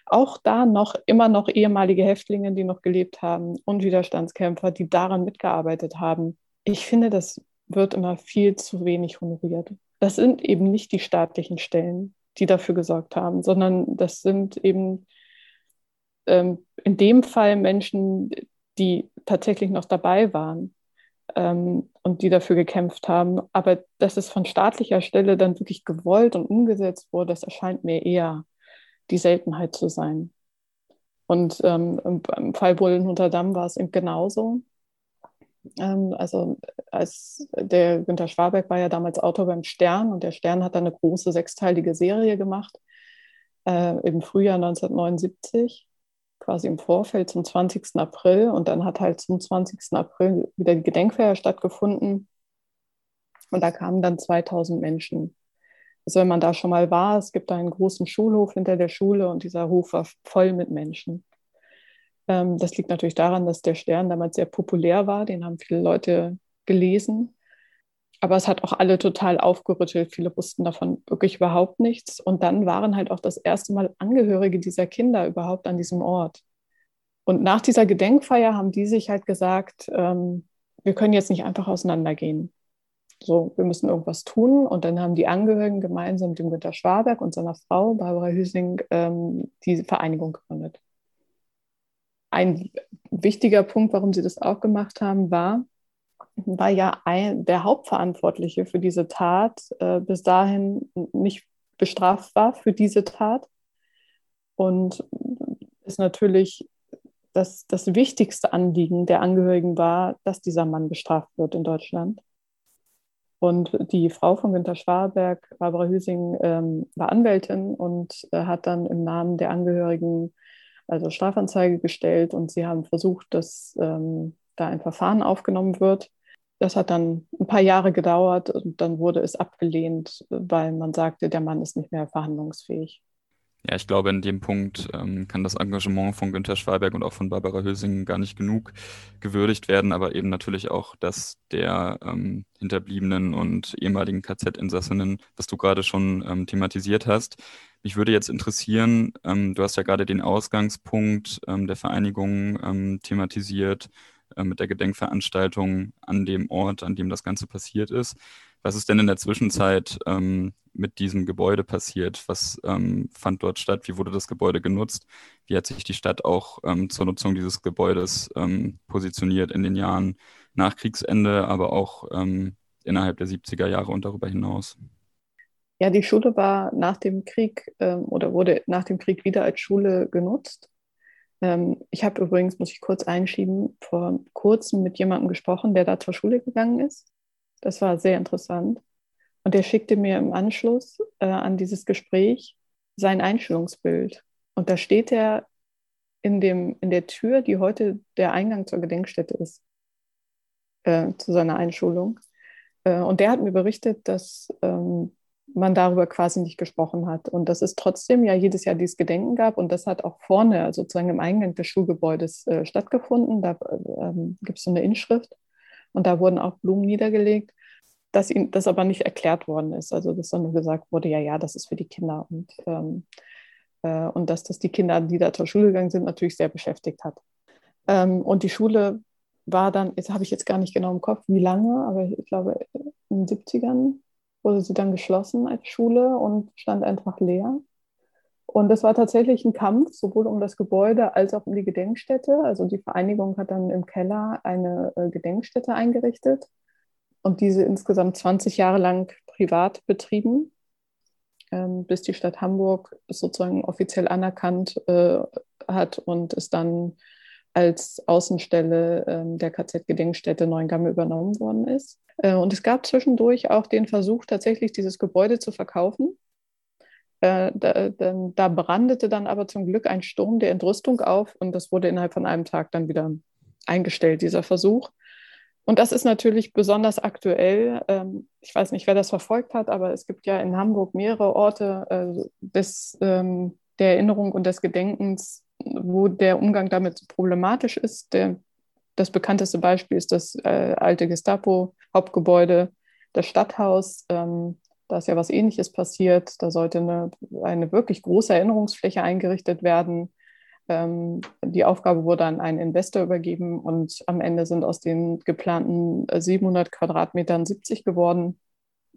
S4: auch da noch immer noch ehemalige Häftlinge, die noch gelebt haben und Widerstandskämpfer, die daran mitgearbeitet haben. Ich finde das wird immer viel zu wenig honoriert. Das sind eben nicht die staatlichen Stellen, die dafür gesorgt haben, sondern das sind eben ähm, in dem Fall Menschen, die tatsächlich noch dabei waren ähm, und die dafür gekämpft haben. Aber dass es von staatlicher Stelle dann wirklich gewollt und umgesetzt wurde, das erscheint mir eher die Seltenheit zu sein. Und ähm, im, Fall Bullen unter Damm war es eben genauso. Ähm, also als der Günter Schwaberg war ja damals Autor beim Stern und der Stern hat dann eine große sechsteilige Serie gemacht äh, im Frühjahr 1979, quasi im Vorfeld zum 20. April und dann hat halt zum 20. April wieder die Gedenkfeier stattgefunden und da kamen dann 2000 Menschen. Also wenn man da schon mal war, es gibt da einen großen Schulhof hinter der Schule und dieser Hof war voll mit Menschen. Ähm, das liegt natürlich daran, dass der Stern damals sehr populär war. Den haben viele Leute gelesen. Aber es hat auch alle total aufgerüttelt. Viele wussten davon wirklich überhaupt nichts. Und dann waren halt auch das erste Mal Angehörige dieser Kinder überhaupt an diesem Ort. Und nach dieser Gedenkfeier haben die sich halt gesagt, ähm, wir können jetzt nicht einfach auseinandergehen. So, wir müssen irgendwas tun. Und dann haben die Angehörigen gemeinsam mit dem Günter Schwaberg und seiner Frau, Barbara Hüsing, ähm, diese Vereinigung gegründet. Ein wichtiger Punkt, warum sie das auch gemacht haben, war, war ja ein, der Hauptverantwortliche für diese Tat äh, bis dahin nicht bestraft war für diese Tat. Und ist natürlich das, das wichtigste Anliegen der Angehörigen war, dass dieser Mann bestraft wird in Deutschland. Und die Frau von Günter Schwarberg, Barbara Hüsing, ähm, war Anwältin und äh, hat dann im Namen der Angehörigen also Strafanzeige gestellt und sie haben versucht, dass ähm, da ein Verfahren aufgenommen wird. Das hat dann ein paar Jahre gedauert und dann wurde es abgelehnt, weil man sagte, der Mann ist nicht mehr verhandlungsfähig.
S3: Ja, ich glaube, in dem Punkt ähm, kann das Engagement von Günter Schwalberg und auch von Barbara Hösing gar nicht genug gewürdigt werden, aber eben natürlich auch das der ähm, Hinterbliebenen und ehemaligen KZ-Insassinnen, was du gerade schon ähm, thematisiert hast. Mich würde jetzt interessieren, ähm, du hast ja gerade den Ausgangspunkt ähm, der Vereinigung ähm, thematisiert äh, mit der Gedenkveranstaltung an dem Ort, an dem das Ganze passiert ist. Was ist denn in der Zwischenzeit ähm, mit diesem Gebäude passiert? Was ähm, fand dort statt? Wie wurde das Gebäude genutzt? Wie hat sich die Stadt auch ähm, zur Nutzung dieses Gebäudes ähm, positioniert in den Jahren nach Kriegsende, aber auch ähm, innerhalb der 70er Jahre und darüber hinaus?
S4: Ja, die Schule war nach dem Krieg ähm, oder wurde nach dem Krieg wieder als Schule genutzt. ich habe übrigens, muss ich kurz einschieben, vor kurzem mit jemandem gesprochen, der da zur Schule gegangen ist das war sehr interessant. Und er schickte mir im Anschluss äh, an dieses Gespräch sein Einstellungsbild. Und da steht er in, dem, in der Tür, die heute der Eingang zur Gedenkstätte ist, äh, zu seiner Einschulung. Äh, und der hat mir berichtet, dass ähm, man darüber quasi nicht gesprochen hat. Und dass es trotzdem ja jedes Jahr dieses Gedenken gab. Und das hat auch vorne, also sozusagen im Eingang des Schulgebäudes äh, stattgefunden. Da äh, gibt es so eine Inschrift. Und da wurden auch Blumen niedergelegt, dass ihnen das aber nicht erklärt worden ist. Also dass dann nur gesagt wurde, ja, ja, das ist für die Kinder. Und, ähm, äh, und dass das die Kinder, die da zur Schule gegangen sind, natürlich sehr beschäftigt hat. Ähm, und die Schule war dann, jetzt habe ich jetzt gar nicht genau im Kopf, wie lange, aber ich glaube, in den 70ern wurde sie dann geschlossen als Schule und stand einfach leer. Und das war tatsächlich ein Kampf, sowohl um das Gebäude als auch um die Gedenkstätte. Also die Vereinigung hat dann im Keller eine äh, Gedenkstätte eingerichtet und diese insgesamt 20 Jahre lang privat betrieben, ähm, bis die Stadt Hamburg sozusagen offiziell anerkannt äh, hat und es dann als Außenstelle äh, der KZ-Gedenkstätte Neuengamme übernommen worden ist. Äh, und es gab zwischendurch auch den Versuch, tatsächlich dieses Gebäude zu verkaufen da, da, brandete dann aber zum Glück ein Sturm der Entrüstung auf und das wurde innerhalb von einem Tag dann wieder eingestellt, dieser Versuch. Und das ist natürlich besonders aktuell. Ähm, ich weiß nicht, wer das verfolgt hat, aber es gibt ja in Hamburg mehrere Orte äh, des, ähm, der Erinnerung und des Gedenkens, wo der Umgang damit problematisch ist. Der, das bekannteste Beispiel ist das äh, alte Gestapo-Hauptgebäude, das Stadthaus. Da ist ja was Ähnliches passiert. Da sollte eine, eine wirklich große Erinnerungsfläche eingerichtet werden. Ähm, die Aufgabe wurde an einen Investor übergeben und am Ende sind aus den geplanten 700 Quadratmetern 70 geworden,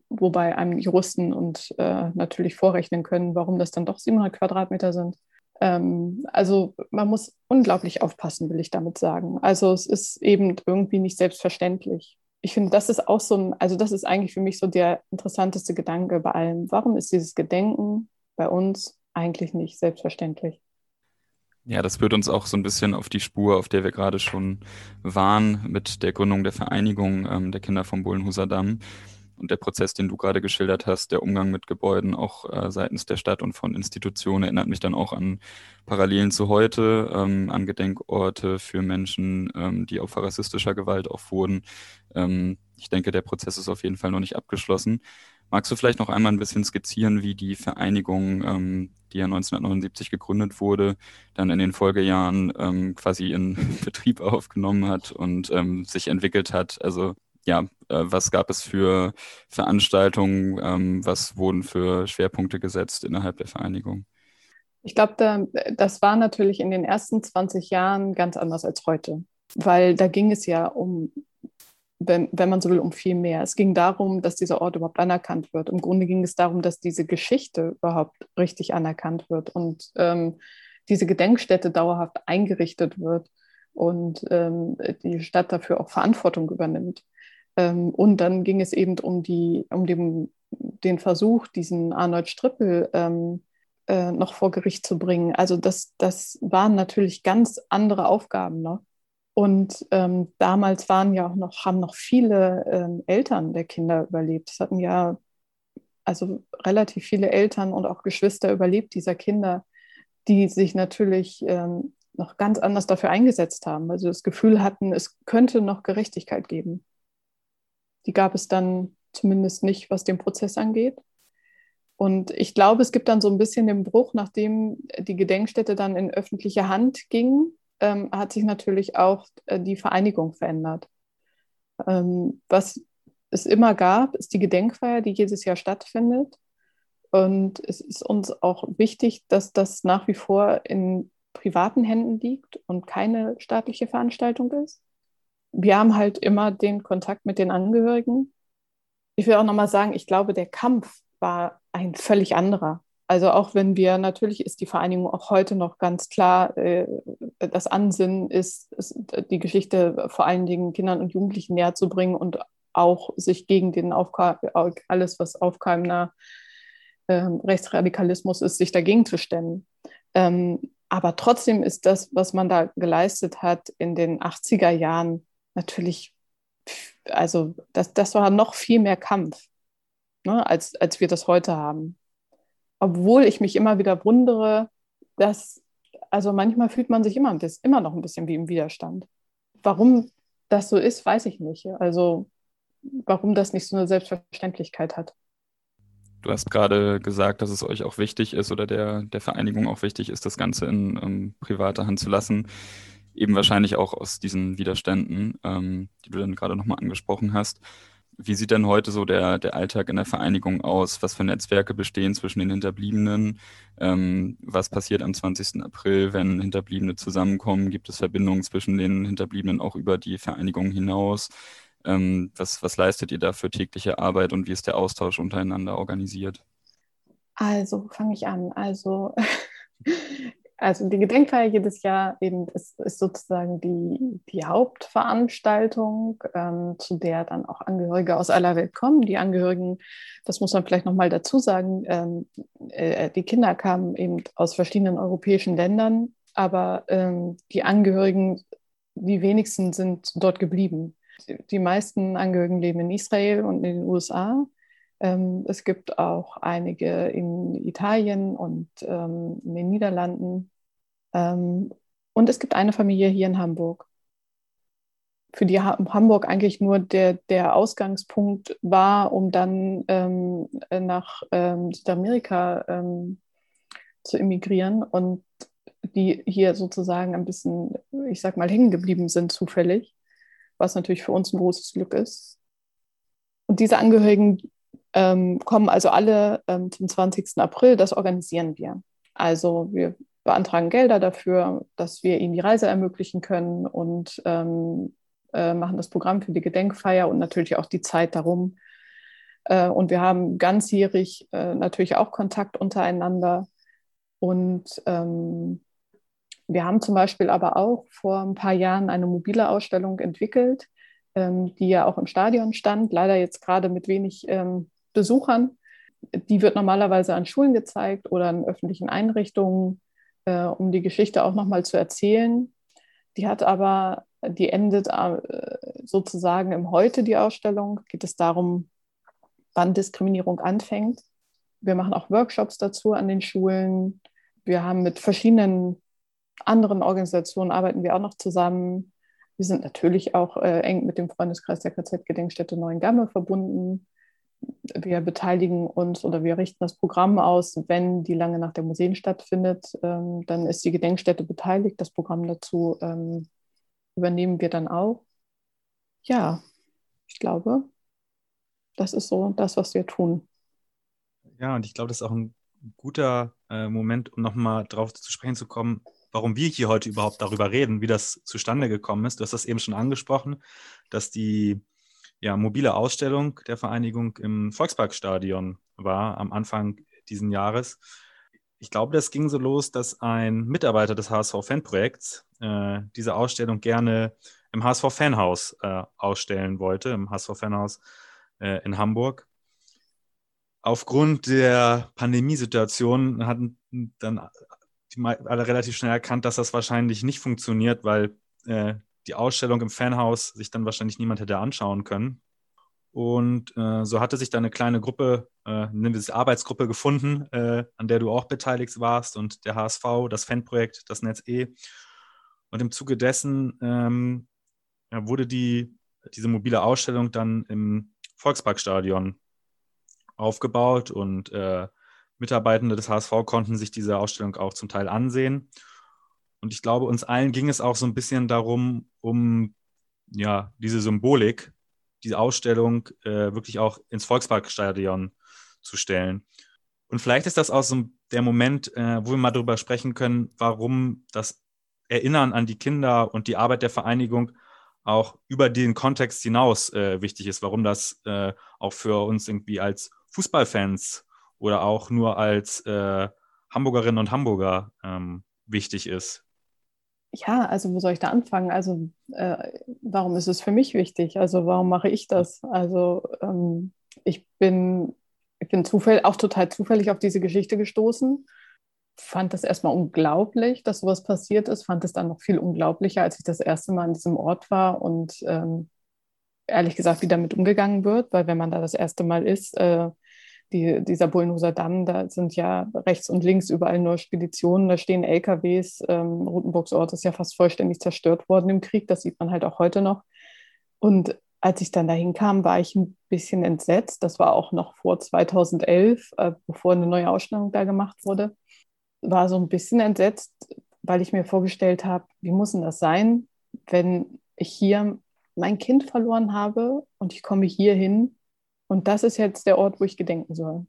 S4: wobei einem Juristen und äh, natürlich vorrechnen können, warum das dann doch 700 Quadratmeter sind. Ähm, also man muss unglaublich aufpassen, will ich damit sagen. Also es ist eben irgendwie nicht selbstverständlich ich finde, das ist auch so ein, also das ist eigentlich für mich so der interessanteste Gedanke bei allem. Warum ist dieses Gedenken bei uns eigentlich nicht selbstverständlich?
S3: Ja, das führt uns auch so ein bisschen auf die Spur, auf der wir gerade schon waren mit der Gründung der Vereinigung ähm, der Kinder vom Bullenhuser Damm. Und der Prozess, den du gerade geschildert hast, der Umgang mit Gebäuden auch äh, seitens der Stadt und von Institutionen, erinnert mich dann auch an Parallelen zu heute, ähm, an Gedenkorte für Menschen, ähm, die Opfer rassistischer Gewalt auch wurden. Ähm, ich denke, der Prozess ist auf jeden Fall noch nicht abgeschlossen. Magst du vielleicht noch einmal ein bisschen skizzieren, wie die Vereinigung, ähm, die ja 1979 gegründet wurde, dann in den Folgejahren ähm, quasi in Betrieb aufgenommen hat und ähm, sich entwickelt hat? Also ja, äh, was gab es für Veranstaltungen, ähm, was wurden für Schwerpunkte gesetzt innerhalb der Vereinigung?
S4: Ich glaube, da, das war natürlich in den ersten 20 Jahren ganz anders als heute, weil da ging es ja um wenn, wenn man so will, um viel mehr. Es ging darum, dass dieser Ort überhaupt anerkannt wird. Im Grunde ging es darum, dass diese Geschichte überhaupt richtig anerkannt wird und ähm, diese Gedenkstätte dauerhaft eingerichtet wird und ähm, die Stadt dafür auch Verantwortung übernimmt. Ähm, und dann ging es eben um, die, um den, den Versuch, diesen Arnold Strippel ähm, äh, noch vor Gericht zu bringen. Also das, das waren natürlich ganz andere Aufgaben. Ne? Und ähm, damals waren ja auch noch, haben noch viele ähm, Eltern der Kinder überlebt. Es hatten ja also relativ viele Eltern und auch Geschwister überlebt dieser Kinder, die sich natürlich ähm, noch ganz anders dafür eingesetzt haben, sie das Gefühl hatten, es könnte noch Gerechtigkeit geben. Die gab es dann zumindest nicht, was den Prozess angeht. Und ich glaube, es gibt dann so ein bisschen den Bruch, nachdem die Gedenkstätte dann in öffentliche Hand ging, ähm, hat sich natürlich auch äh, die Vereinigung verändert. Ähm, was es immer gab, ist die Gedenkfeier, die jedes Jahr stattfindet. Und es ist uns auch wichtig, dass das nach wie vor in privaten Händen liegt und keine staatliche Veranstaltung ist. Wir haben halt immer den Kontakt mit den Angehörigen. Ich will auch nochmal sagen, ich glaube, der Kampf war ein völlig anderer. Also auch wenn wir, natürlich ist die Vereinigung auch heute noch ganz klar, äh, das Ansinnen ist, die Geschichte vor allen Dingen Kindern und Jugendlichen näher zu bringen und auch sich gegen den alles, was aufkeimender äh, Rechtsradikalismus ist, sich dagegen zu stemmen. Ähm, aber trotzdem ist das, was man da geleistet hat in den 80er Jahren, natürlich, also das, das war noch viel mehr Kampf, ne, als, als wir das heute haben obwohl ich mich immer wieder wundere, dass, also manchmal fühlt man sich immer, das immer noch ein bisschen wie im Widerstand. Warum das so ist, weiß ich nicht. Also warum das nicht so eine Selbstverständlichkeit hat.
S3: Du hast gerade gesagt, dass es euch auch wichtig ist oder der, der Vereinigung auch wichtig ist, das Ganze in ähm, privater Hand zu lassen. Eben wahrscheinlich auch aus diesen Widerständen, ähm, die du dann gerade nochmal angesprochen hast. Wie sieht denn heute so der, der Alltag in der Vereinigung aus? Was für Netzwerke bestehen zwischen den Hinterbliebenen? Ähm, was passiert am 20. April, wenn Hinterbliebene zusammenkommen? Gibt es Verbindungen zwischen den Hinterbliebenen auch über die Vereinigung hinaus? Ähm, was, was leistet ihr da für tägliche Arbeit und wie ist der Austausch untereinander organisiert?
S4: Also fange ich an. Also Also die Gedenkfeier jedes Jahr eben ist, ist sozusagen die, die Hauptveranstaltung, ähm, zu der dann auch Angehörige aus aller Welt kommen. Die Angehörigen, das muss man vielleicht nochmal dazu sagen, ähm, äh, die Kinder kamen eben aus verschiedenen europäischen Ländern, aber ähm, die Angehörigen, die wenigsten sind dort geblieben. Die, die meisten Angehörigen leben in Israel und in den USA. Ähm, es gibt auch einige in Italien und ähm, in den Niederlanden. Ähm, und es gibt eine Familie hier in Hamburg, für die Hamburg eigentlich nur der, der Ausgangspunkt war, um dann ähm, nach ähm, Südamerika ähm, zu emigrieren und die hier sozusagen ein bisschen, ich sag mal, hängen geblieben sind zufällig, was natürlich für uns ein großes Glück ist. Und diese Angehörigen ähm, kommen also alle ähm, zum 20. April. Das organisieren wir. Also wir beantragen Gelder dafür, dass wir ihnen die Reise ermöglichen können und ähm, äh, machen das Programm für die Gedenkfeier und natürlich auch die Zeit darum. Äh, und wir haben ganzjährig äh, natürlich auch Kontakt untereinander. Und ähm, wir haben zum Beispiel aber auch vor ein paar Jahren eine mobile Ausstellung entwickelt, ähm, die ja auch im Stadion stand, leider jetzt gerade mit wenig ähm, Besuchern. Die wird normalerweise an Schulen gezeigt oder in öffentlichen Einrichtungen, äh, um die Geschichte auch nochmal zu erzählen. Die hat aber, die endet äh, sozusagen im Heute, die Ausstellung. Geht es darum, wann Diskriminierung anfängt. Wir machen auch Workshops dazu an den Schulen. Wir haben mit verschiedenen anderen Organisationen arbeiten wir auch noch zusammen. Wir sind natürlich auch äh, eng mit dem Freundeskreis der KZ-Gedenkstätte Neuengamme verbunden wir beteiligen uns oder wir richten das Programm aus, wenn die Lange Nacht der Museen stattfindet, ähm, dann ist die Gedenkstätte beteiligt. Das Programm dazu ähm, übernehmen wir dann auch. Ja, ich glaube, das ist so das, was wir tun.
S2: Ja, und ich glaube, das ist auch ein guter äh, Moment, um nochmal darauf zu sprechen zu kommen, warum wir hier heute überhaupt darüber reden, wie das zustande gekommen ist. Du hast das eben schon angesprochen, dass die ja, mobile Ausstellung der Vereinigung im Volksparkstadion war am Anfang diesen Jahres. Ich glaube, das ging so los, dass ein Mitarbeiter des HSV-Fanprojekts äh, diese Ausstellung gerne im HSV-Fanhaus äh, ausstellen wollte, im HSV-Fanhaus äh, in Hamburg. Aufgrund der Pandemiesituation hatten dann alle relativ schnell erkannt, dass das wahrscheinlich nicht funktioniert, weil äh, die Ausstellung im Fanhaus sich dann wahrscheinlich niemand hätte anschauen können. Und äh, so hatte sich dann eine kleine Gruppe, äh, nennen wir es Arbeitsgruppe gefunden, äh, an der du auch beteiligt warst und der HSV, das Fanprojekt, das Netz E. Und im Zuge dessen ähm, wurde die, diese mobile Ausstellung dann im Volksparkstadion aufgebaut und äh, Mitarbeitende des HSV konnten sich diese Ausstellung auch zum Teil ansehen. Und ich glaube, uns allen ging es auch so ein bisschen darum, um ja, diese Symbolik, diese Ausstellung äh, wirklich auch ins Volksparkstadion zu stellen. Und vielleicht ist das auch so der Moment, äh, wo wir mal darüber sprechen können, warum das Erinnern an die Kinder und die Arbeit der Vereinigung auch über den Kontext hinaus äh, wichtig ist, warum das äh, auch für uns irgendwie als Fußballfans oder auch nur als äh, Hamburgerinnen und Hamburger ähm, wichtig ist.
S4: Ja, also wo soll ich da anfangen? Also äh, warum ist es für mich wichtig? Also warum mache ich das? Also ähm, ich bin, ich bin zufällig, auch total zufällig auf diese Geschichte gestoßen fand das erstmal unglaublich, dass sowas passiert ist, fand es dann noch viel unglaublicher, als ich das erste Mal an diesem Ort war und ähm, ehrlich gesagt, wie damit umgegangen wird, weil wenn man da das erste Mal ist, äh, die, dieser Bullenhuser Damm, da sind ja rechts und links überall nur Speditionen, da stehen LKWs. Ähm, Rotenburgs Ort ist ja fast vollständig zerstört worden im Krieg, das sieht man halt auch heute noch. Und als ich dann dahin kam, war ich ein bisschen entsetzt. Das war auch noch vor 2011, äh, bevor eine neue Ausstellung da gemacht wurde war so ein bisschen entsetzt, weil ich mir vorgestellt habe, wie muss denn das sein, wenn ich hier mein Kind verloren habe und ich komme hier hin und das ist jetzt der Ort, wo ich gedenken soll.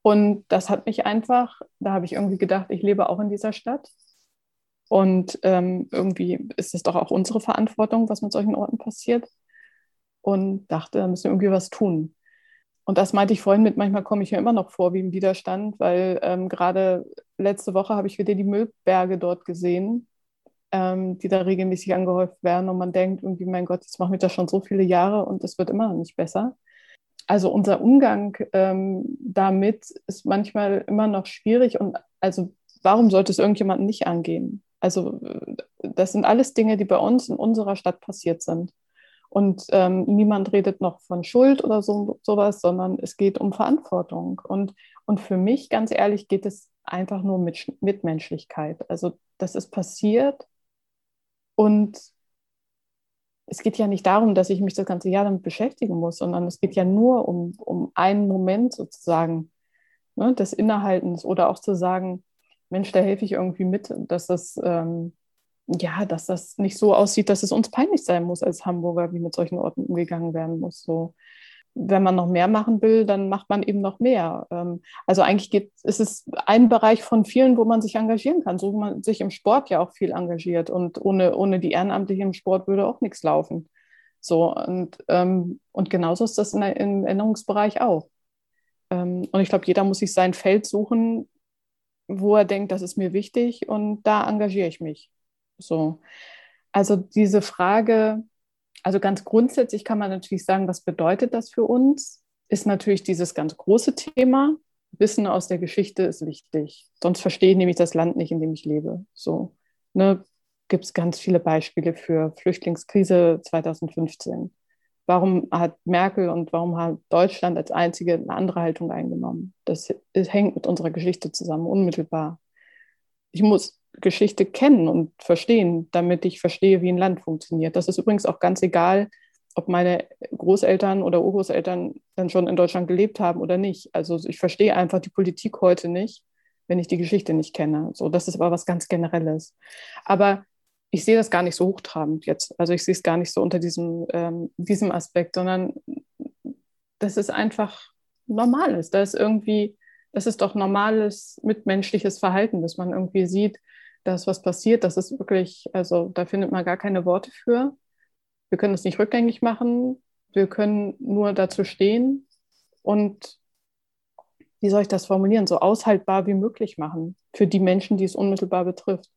S4: Und das hat mich einfach, da habe ich irgendwie gedacht, ich lebe auch in dieser Stadt. Und ähm, irgendwie ist es doch auch unsere Verantwortung, was mit solchen Orten passiert. Und dachte, da müssen wir irgendwie was tun. Und das meinte ich vorhin mit, manchmal komme ich mir immer noch vor wie im Widerstand, weil ähm, gerade letzte Woche habe ich wieder die Müllberge dort gesehen, ähm, die da regelmäßig angehäuft werden. Und man denkt irgendwie, mein Gott, jetzt machen wir das schon so viele Jahre und es wird immer noch nicht besser. Also unser Umgang ähm, damit ist manchmal immer noch schwierig. Und also warum sollte es irgendjemanden nicht angehen? Also das sind alles Dinge, die bei uns in unserer Stadt passiert sind. Und ähm, niemand redet noch von Schuld oder so, sowas, sondern es geht um Verantwortung. Und, und für mich, ganz ehrlich, geht es einfach nur mit Mitmenschlichkeit. Also das ist passiert und es geht ja nicht darum, dass ich mich das ganze Jahr damit beschäftigen muss, sondern es geht ja nur um, um einen Moment sozusagen ne, des Innehaltens oder auch zu sagen, Mensch, da helfe ich irgendwie mit, dass das ähm, ja, dass das nicht so aussieht, dass es uns peinlich sein muss als Hamburger, wie mit solchen Orten umgegangen werden muss. So, wenn man noch mehr machen will, dann macht man eben noch mehr. Ähm, also eigentlich geht, ist es ein Bereich von vielen, wo man sich engagieren kann, so wie man sich im Sport ja auch viel engagiert. Und ohne, ohne die Ehrenamtlichen im Sport würde auch nichts laufen. So, und, ähm, und genauso ist das in im Erinnerungsbereich auch. Ähm, und ich glaube, jeder muss sich sein Feld suchen, wo er denkt, das ist mir wichtig und da engagiere ich mich. So. Also diese Frage, also ganz grundsätzlich kann man natürlich sagen, was bedeutet das für uns? Ist natürlich dieses ganz große Thema. Wissen aus der Geschichte ist wichtig. Sonst verstehe ich nämlich das Land nicht, in dem ich lebe. So ne, gibt es ganz viele Beispiele für Flüchtlingskrise 2015. Warum hat Merkel und warum hat Deutschland als einzige eine andere Haltung eingenommen? Das, das hängt mit unserer Geschichte zusammen, unmittelbar. Ich muss Geschichte kennen und verstehen, damit ich verstehe, wie ein Land funktioniert. Das ist übrigens auch ganz egal, ob meine Großeltern oder Urgroßeltern dann schon in Deutschland gelebt haben oder nicht. Also ich verstehe einfach die Politik heute nicht, wenn ich die Geschichte nicht kenne. So, das ist aber was ganz Generelles. Aber ich sehe das gar nicht so hochtrabend jetzt. Also ich sehe es gar nicht so unter diesem, ähm, diesem Aspekt, sondern das ist einfach Normales. Da ist irgendwie, das ist doch normales mitmenschliches Verhalten, dass man irgendwie sieht, dass was passiert, das ist wirklich, also da findet man gar keine Worte für. Wir können es nicht rückgängig machen. Wir können nur dazu stehen und, wie soll ich das formulieren, so aushaltbar wie möglich machen für die Menschen, die es unmittelbar betrifft.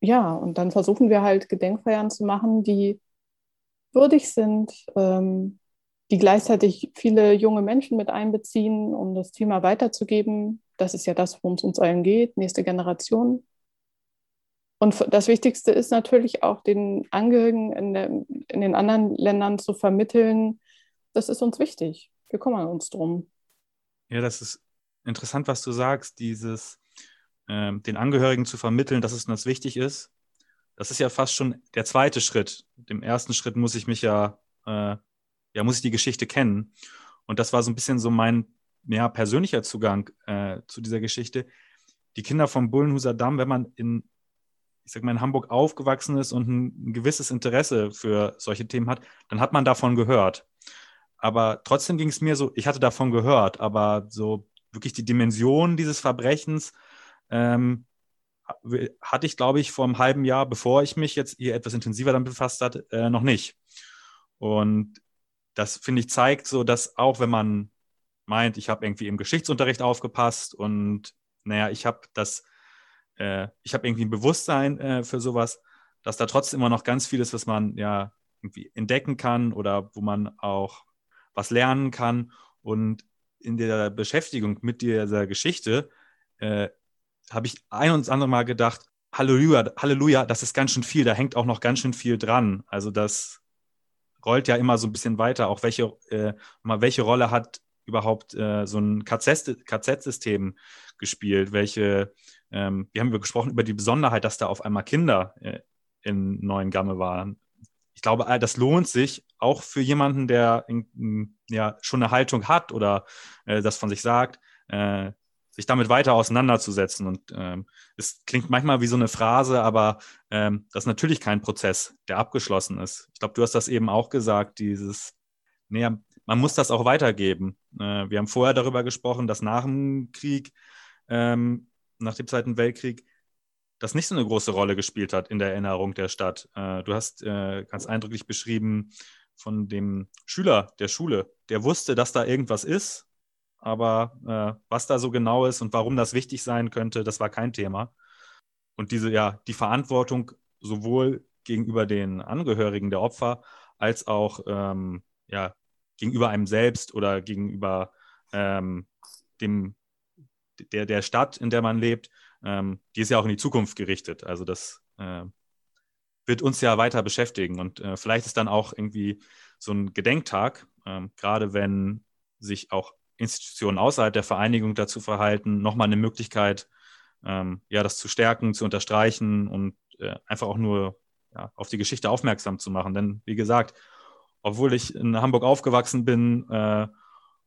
S4: Ja, und dann versuchen wir halt Gedenkfeiern zu machen, die würdig sind, ähm, die gleichzeitig viele junge Menschen mit einbeziehen, um das Thema weiterzugeben. Das ist ja das, worum es uns allen geht, nächste Generation. Und das Wichtigste ist natürlich auch den Angehörigen in, der, in den anderen Ländern zu vermitteln, das ist uns wichtig. Wir kümmern uns drum.
S2: Ja, das ist interessant, was du sagst, dieses äh, den Angehörigen zu vermitteln, dass es uns wichtig ist. Das ist ja fast schon der zweite Schritt. Dem ersten Schritt muss ich mich ja, äh, ja, muss ich die Geschichte kennen. Und das war so ein bisschen so mein ja, persönlicher Zugang äh, zu dieser Geschichte. Die Kinder vom Bullenhuser Damm, wenn man in ich sag mal, in Hamburg aufgewachsen ist und ein, ein gewisses Interesse für solche Themen hat, dann hat man davon gehört. Aber trotzdem ging es mir so, ich hatte davon gehört, aber so wirklich die Dimension dieses Verbrechens ähm, hatte ich, glaube ich, vor einem halben Jahr, bevor ich mich jetzt hier etwas intensiver damit befasst hat, äh, noch nicht. Und das, finde ich, zeigt so, dass auch wenn man meint, ich habe irgendwie im Geschichtsunterricht aufgepasst und naja, ich habe das äh, ich habe irgendwie ein Bewusstsein äh, für sowas, dass da trotzdem immer noch ganz viel ist, was man ja irgendwie entdecken kann oder wo man auch was lernen kann. Und in der Beschäftigung mit dieser Geschichte äh, habe ich ein und das andere Mal gedacht, Halleluja, Halleluja, das ist ganz schön viel, da hängt auch noch ganz schön viel dran. Also das rollt ja immer so ein bisschen weiter, auch welche, äh, mal welche Rolle hat überhaupt äh, so ein KZ-System gespielt, welche ähm, wir haben über gesprochen über die Besonderheit, dass da auf einmal Kinder äh, in Neuen Gamme waren. Ich glaube, das lohnt sich auch für jemanden, der in, ja schon eine Haltung hat oder äh, das von sich sagt, äh, sich damit weiter auseinanderzusetzen. Und ähm, es klingt manchmal wie so eine Phrase, aber ähm, das ist natürlich kein Prozess, der abgeschlossen ist. Ich glaube, du hast das eben auch gesagt, dieses, nee, man muss das auch weitergeben. Äh, wir haben vorher darüber gesprochen, dass nach dem Krieg ähm, nach dem Zweiten Weltkrieg das nicht so eine große Rolle gespielt hat in der Erinnerung der Stadt. Äh, du hast äh, ganz eindrücklich beschrieben von dem Schüler der Schule, der wusste, dass da irgendwas ist, aber äh, was da so genau ist und warum das wichtig sein könnte, das war kein Thema. Und diese, ja, die Verantwortung sowohl gegenüber den Angehörigen der Opfer als auch ähm, ja, gegenüber einem selbst oder gegenüber ähm, dem der, der Stadt, in der man lebt, ähm, die ist ja auch in die Zukunft gerichtet. Also das äh, wird uns ja weiter beschäftigen. Und äh, vielleicht ist dann auch irgendwie so ein Gedenktag, ähm, gerade wenn sich auch Institutionen außerhalb der Vereinigung dazu verhalten, nochmal eine Möglichkeit, ähm, ja, das zu stärken, zu unterstreichen und äh, einfach auch nur ja, auf die Geschichte aufmerksam zu machen. Denn wie gesagt, obwohl ich in Hamburg aufgewachsen bin, äh,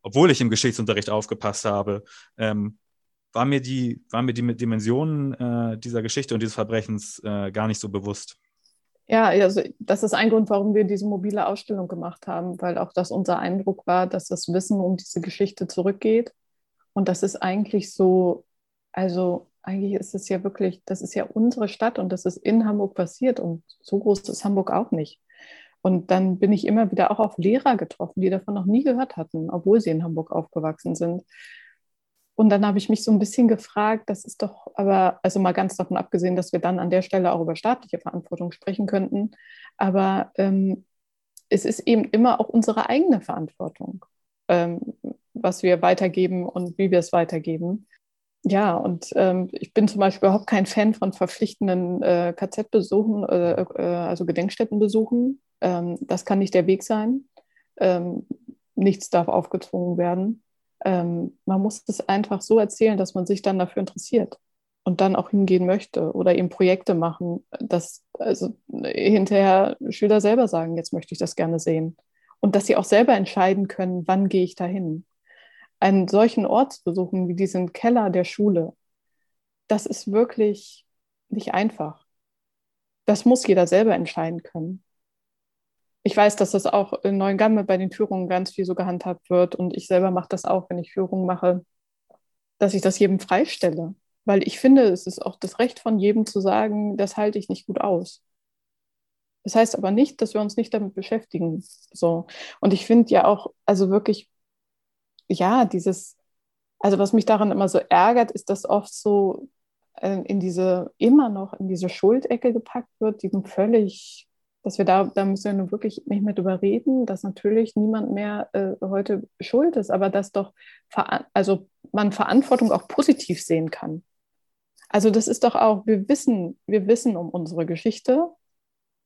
S2: obwohl ich im Geschichtsunterricht aufgepasst habe, ähm, war mir die, war mir die Dimensionen äh, dieser Geschichte und dieses Verbrechens äh, gar nicht so bewusst.
S4: Ja, also das ist ein Grund, warum wir diese mobile Ausstellung gemacht haben, weil auch das unser Eindruck war, dass das Wissen um diese Geschichte zurückgeht. Und das ist eigentlich so, also eigentlich ist es ja wirklich, das ist ja unsere Stadt und das ist in Hamburg passiert und so groß ist Hamburg auch nicht. Und dann bin ich immer wieder auch auf Lehrer getroffen, die davon noch nie gehört hatten, obwohl sie in Hamburg aufgewachsen sind. Und dann habe ich mich so ein bisschen gefragt, das ist doch aber, also mal ganz davon abgesehen, dass wir dann an der Stelle auch über staatliche Verantwortung sprechen könnten, aber ähm, es ist eben immer auch unsere eigene Verantwortung, ähm, was wir weitergeben und wie wir es weitergeben. Ja, und ähm, ich bin zum Beispiel überhaupt kein Fan von verpflichtenden äh, KZ-Besuchen, äh, äh, also Gedenkstättenbesuchen. Ähm, das kann nicht der Weg sein. Ähm, nichts darf aufgezwungen werden ähm, man muss es einfach so erzählen, dass man sich dann dafür interessiert und dann auch hingehen möchte oder eben Projekte machen, dass also hinterher Schüler selber sagen, jetzt möchte ich das gerne sehen und dass sie auch selber entscheiden können, wann gehe ich dahin. Einen solchen Ort zu besuchen wie diesen Keller der Schule, das ist wirklich nicht einfach. Das muss jeder selber entscheiden können ich weiß, dass das auch in Neuengamme bei den Führungen ganz viel so gehandhabt wird und ich selber mache das auch, wenn ich Führungen mache, dass ich das jedem freistelle. Weil ich finde, es ist auch das Recht von jedem zu sagen, das halte ich nicht gut aus. Das heißt aber nicht, dass wir uns nicht damit beschäftigen. So. Und ich finde ja auch, also wirklich, ja, dieses, also was mich daran immer so ärgert, ist, dass oft so äh, in diese, immer noch in diese Schuldecke gepackt wird, die völlig, dass wir da, da müssen wir nun wirklich nicht mehr drüber reden, dass natürlich niemand mehr äh, heute schuld ist, aber dass doch, also man Verantwortung auch positiv sehen kann. Also das ist doch auch, wir wissen, wir wissen um unsere Geschichte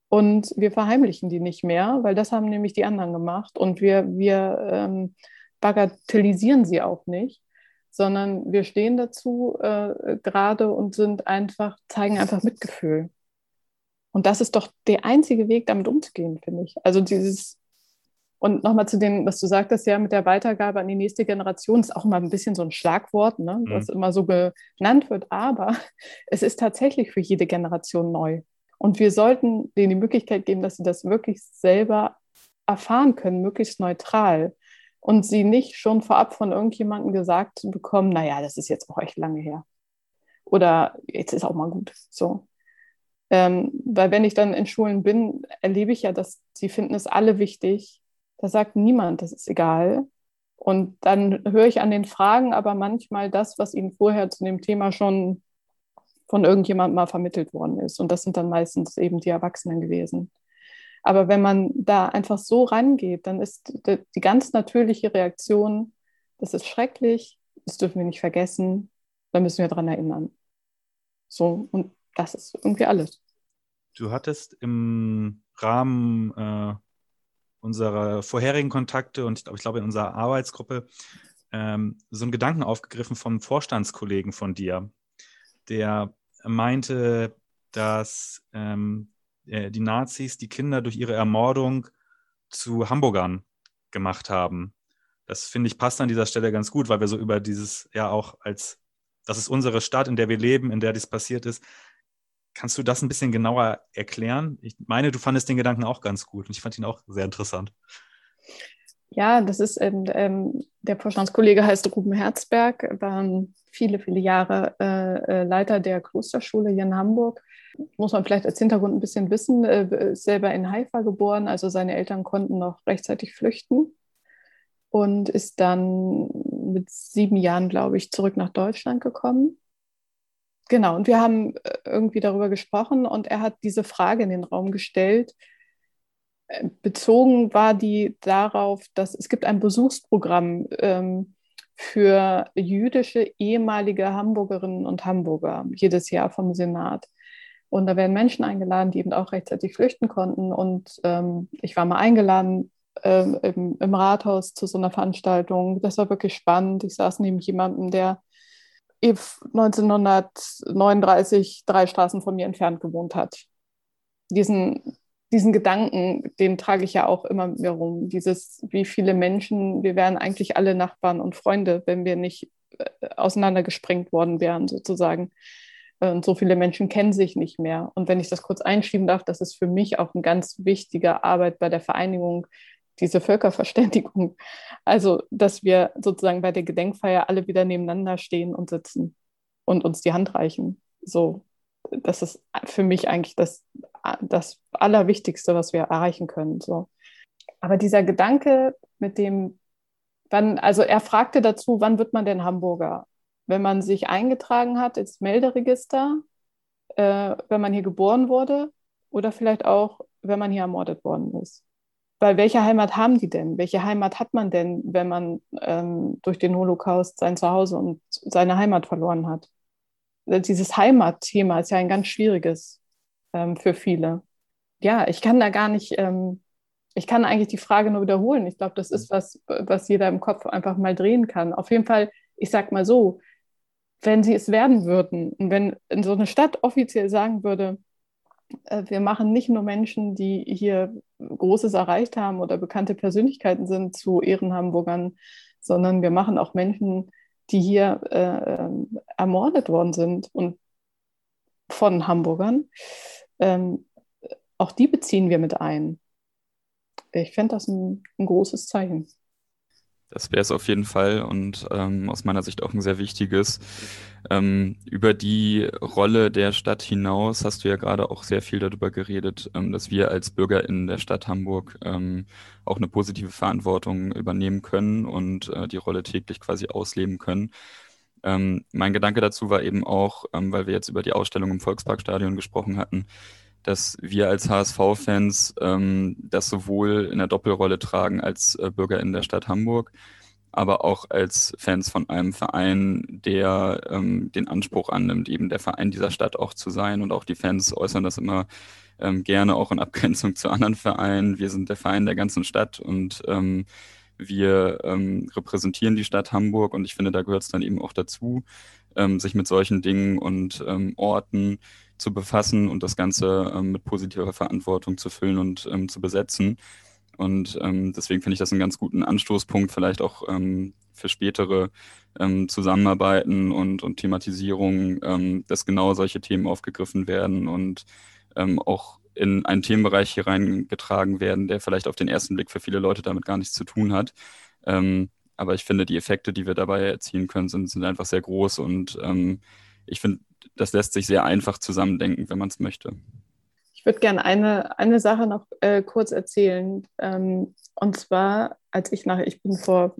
S4: und wir verheimlichen die nicht mehr, weil das haben nämlich die anderen gemacht und wir, wir ähm, bagatellisieren sie auch nicht, sondern wir stehen dazu äh, gerade und sind einfach, zeigen einfach Mitgefühl. Und das ist doch der einzige Weg, damit umzugehen, finde ich. Also dieses, und nochmal zu dem, was du sagtest, ja, mit der Weitergabe an die nächste Generation, ist auch immer ein bisschen so ein Schlagwort, ne, mhm. was immer so genannt wird, aber es ist tatsächlich für jede Generation neu. Und wir sollten denen die Möglichkeit geben, dass sie das wirklich selber erfahren können, möglichst neutral. Und sie nicht schon vorab von irgendjemandem gesagt bekommen, naja, das ist jetzt auch echt lange her. Oder jetzt ist auch mal gut. So. Ähm, weil wenn ich dann in Schulen bin, erlebe ich ja, dass sie finden es alle wichtig. Da sagt niemand, das ist egal. Und dann höre ich an den Fragen aber manchmal das, was ihnen vorher zu dem Thema schon von irgendjemandem mal vermittelt worden ist. Und das sind dann meistens eben die Erwachsenen gewesen. Aber wenn man da einfach so rangeht, dann ist die ganz natürliche Reaktion, das ist schrecklich, das dürfen wir nicht vergessen, da müssen wir daran erinnern. So, und das ist irgendwie alles.
S2: Du hattest im Rahmen äh, unserer vorherigen Kontakte und ich glaube, ich glaube in unserer Arbeitsgruppe ähm, so einen Gedanken aufgegriffen vom Vorstandskollegen von dir, der meinte, dass ähm, äh, die Nazis die Kinder durch ihre Ermordung zu Hamburgern gemacht haben. Das finde ich passt an dieser Stelle ganz gut, weil wir so über dieses ja auch als, das ist unsere Stadt, in der wir leben, in der dies passiert ist. Kannst du das ein bisschen genauer erklären? Ich meine, du fandest den Gedanken auch ganz gut und ich fand ihn auch sehr interessant.
S4: Ja, das ist ähm, der Vorstandskollege heißt Ruben Herzberg, war viele, viele Jahre äh, äh, Leiter der Klosterschule hier in Hamburg. Muss man vielleicht als Hintergrund ein bisschen wissen, äh, ist selber in Haifa geboren, also seine Eltern konnten noch rechtzeitig flüchten und ist dann mit sieben Jahren, glaube ich, zurück nach Deutschland gekommen. Genau, und wir haben äh, irgendwie darüber gesprochen und er hat diese Frage in den Raum gestellt, bezogen war die darauf, dass es gibt ein Besuchsprogramm ähm, für jüdische ehemalige Hamburgerinnen und Hamburger jedes Jahr vom Senat. Und da werden Menschen eingeladen, die eben auch rechtzeitig flüchten konnten. Und ähm, ich war mal eingeladen ähm, im, im, Rathaus zu so einer Veranstaltung. Das war wirklich spannend. Ich saß neben jemandem, der 1939 drei Straßen von mir entfernt gewohnt hat. Diesen diesen Gedanken, den trage ich ja auch immer mehr rum. Dieses, wie viele Menschen, wir wären eigentlich alle Nachbarn und Freunde, wenn wir nicht äh, auseinandergesprengt worden wären, sozusagen. Und so viele Menschen kennen sich nicht mehr. Und wenn ich das kurz einschieben darf, das ist für mich auch eine ganz wichtige Arbeit bei der Vereinigung, diese Völkerverständigung. Also, dass wir sozusagen bei der Gedenkfeier alle wieder nebeneinander stehen und sitzen und uns die Hand reichen. So, das ist für mich eigentlich das das Allerwichtigste, was wir erreichen können. So. Aber dieser Gedanke mit dem, wann, also er fragte dazu, wann wird man denn Hamburger? Wenn man sich eingetragen hat ins Melderegister, äh, wenn man hier geboren wurde oder vielleicht auch, wenn man hier ermordet worden ist. Weil welche Heimat haben die denn? Welche Heimat hat man denn, wenn man ähm, durch den Holocaust sein Zuhause und seine Heimat verloren hat? Dieses Heimatthema ist ja ein ganz schwieriges ähm, für viele. Ja, ich kann da gar nicht, ähm, ich kann eigentlich die Frage nur wiederholen. Ich glaube, das ist was, was jeder im Kopf einfach mal drehen kann. Auf jeden Fall, ich sag mal so, wenn sie es werden würden und wenn in so eine Stadt offiziell sagen würde, äh, wir machen nicht nur Menschen, die hier Großes erreicht haben oder bekannte Persönlichkeiten sind, zu Ehrenhamburgern, sondern wir machen auch Menschen, die hier äh, ähm, ermordet worden sind und von Hamburgern ähm, auch die beziehen wir mit ein. Ich fände das ein, ein großes Zeichen.
S3: Das wäre es auf jeden Fall und ähm, aus meiner Sicht auch ein sehr wichtiges. Ähm, über die Rolle der Stadt hinaus hast du ja gerade auch sehr viel darüber geredet, ähm, dass wir als Bürger in der Stadt Hamburg ähm, auch eine positive Verantwortung übernehmen können und äh, die Rolle täglich quasi ausleben können. Ähm, mein Gedanke dazu war eben auch, ähm, weil wir jetzt über die Ausstellung im Volksparkstadion gesprochen hatten, dass wir als HSV-Fans ähm, das sowohl in der Doppelrolle tragen als äh, Bürger in der Stadt Hamburg, aber auch als Fans von einem Verein, der ähm, den Anspruch annimmt, eben der Verein dieser Stadt auch zu sein. Und auch die Fans äußern das immer ähm, gerne auch in Abgrenzung zu anderen Vereinen. Wir sind der Verein der ganzen Stadt und ähm, wir ähm, repräsentieren die Stadt Hamburg und ich finde, da gehört es dann eben auch dazu, ähm, sich mit solchen Dingen und ähm, Orten zu befassen und das Ganze ähm, mit positiver Verantwortung zu füllen und ähm, zu besetzen. Und ähm, deswegen finde ich das einen ganz guten Anstoßpunkt, vielleicht auch ähm, für spätere ähm, Zusammenarbeiten und, und Thematisierung, ähm, dass genau solche Themen aufgegriffen werden und auch in einen Themenbereich hier reingetragen werden, der vielleicht auf den ersten Blick für viele Leute damit gar nichts zu tun hat. aber ich finde, die Effekte, die wir dabei erzielen können, sind, sind einfach sehr groß und ich finde, das lässt sich sehr einfach zusammendenken, wenn man es möchte.
S4: Ich würde gerne eine, eine Sache noch äh, kurz erzählen. Ähm, und zwar, als ich nach, ich bin vor,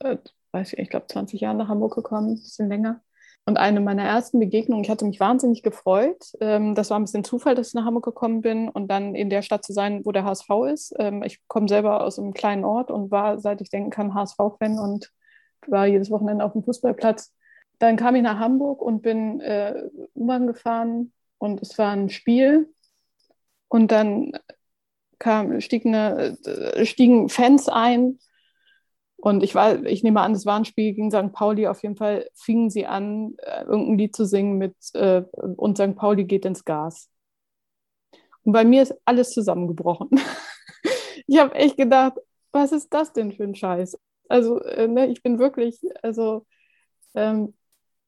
S4: äh, weiß ich, ich glaube 20 Jahren nach Hamburg gekommen, ein bisschen länger. Und eine meiner ersten Begegnungen, ich hatte mich wahnsinnig gefreut. Ähm, das war ein bisschen Zufall, dass ich nach Hamburg gekommen bin und dann in der Stadt zu sein, wo der HSV ist. Ähm, ich komme selber aus einem kleinen Ort und war, seit ich denken kann, HSV-Fan und war jedes Wochenende auf dem Fußballplatz dann kam ich nach Hamburg und bin äh, U-Bahn gefahren und es war ein Spiel. Und dann kam, stieg eine, äh, stiegen Fans ein. Und ich, war, ich nehme an, es war ein Spiel gegen St. Pauli. Auf jeden Fall fingen sie an, äh, irgendein Lied zu singen mit äh, Und St. Pauli geht ins Gas. Und bei mir ist alles zusammengebrochen. ich habe echt gedacht, was ist das denn für ein Scheiß? Also, äh, ne, ich bin wirklich, also ähm,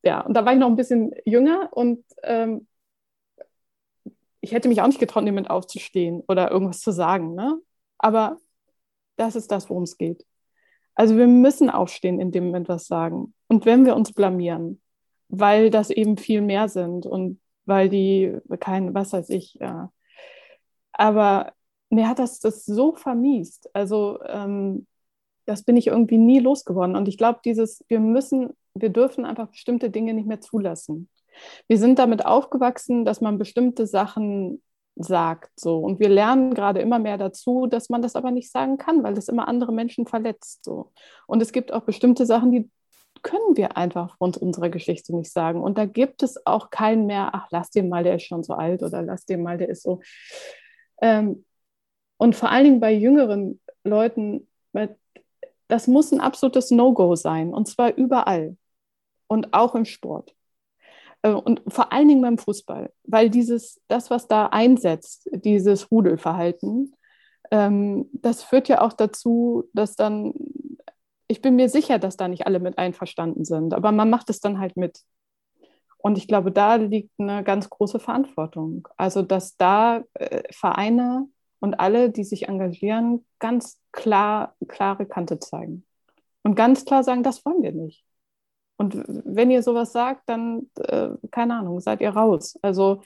S4: ja, und da war ich noch ein bisschen jünger und ähm, ich hätte mich auch nicht getraut, jemand aufzustehen oder irgendwas zu sagen. Ne? Aber das ist das, worum es geht. Also wir müssen aufstehen, in dem Moment was sagen. Und wenn wir uns blamieren, weil das eben viel mehr sind und weil die, kein, was weiß ich, ja. aber mir hat das das so vermiest. Also ähm, das bin ich irgendwie nie losgeworden. Und ich glaube, dieses, wir müssen wir dürfen einfach bestimmte Dinge nicht mehr zulassen. Wir sind damit aufgewachsen, dass man bestimmte Sachen sagt. So. Und wir lernen gerade immer mehr dazu, dass man das aber nicht sagen kann, weil das immer andere Menschen verletzt. So. Und es gibt auch bestimmte Sachen, die können wir einfach aufgrund unserer Geschichte nicht sagen. Und da gibt es auch keinen mehr, ach, lass den mal, der ist schon so alt oder lass den mal, der ist so. Ähm, und vor allen Dingen bei jüngeren Leuten, das muss ein absolutes No-Go sein. Und zwar überall und auch im Sport. Äh, und vor allen Dingen beim Fußball, weil dieses, das, was da einsetzt, dieses Rudelverhalten, ähm, das führt ja auch dazu, dass dann, ich bin mir sicher, dass da nicht alle mit einverstanden sind, aber man macht es dann halt mit. Und ich glaube, da liegt eine ganz große Verantwortung. Also, dass da äh, Vereine und alle, die sich engagieren, ganz klar, klare Kante zeigen. Und ganz klar sagen, das wollen wir nicht. Und wenn ihr sowas sagt, dann, äh, keine Ahnung, seid ihr raus. Also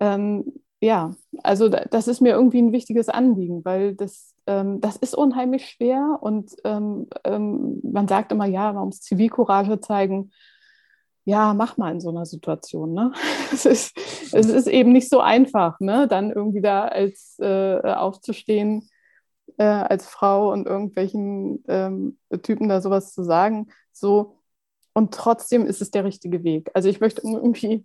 S4: ähm, ja, also das ist mir irgendwie ein wichtiges Anliegen, weil das, ähm, das ist unheimlich schwer und ähm, ähm man sagt immer, ja, man muss Zivilcourage zeigen. Ja, mach mal in so einer Situation. Ne? es, ist, es ist eben nicht so einfach, ne? dann irgendwie da als äh, aufzustehen äh, als Frau und irgendwelchen ähm, Typen da sowas zu sagen. So, und trotzdem ist es der richtige Weg. Also ich möchte irgendwie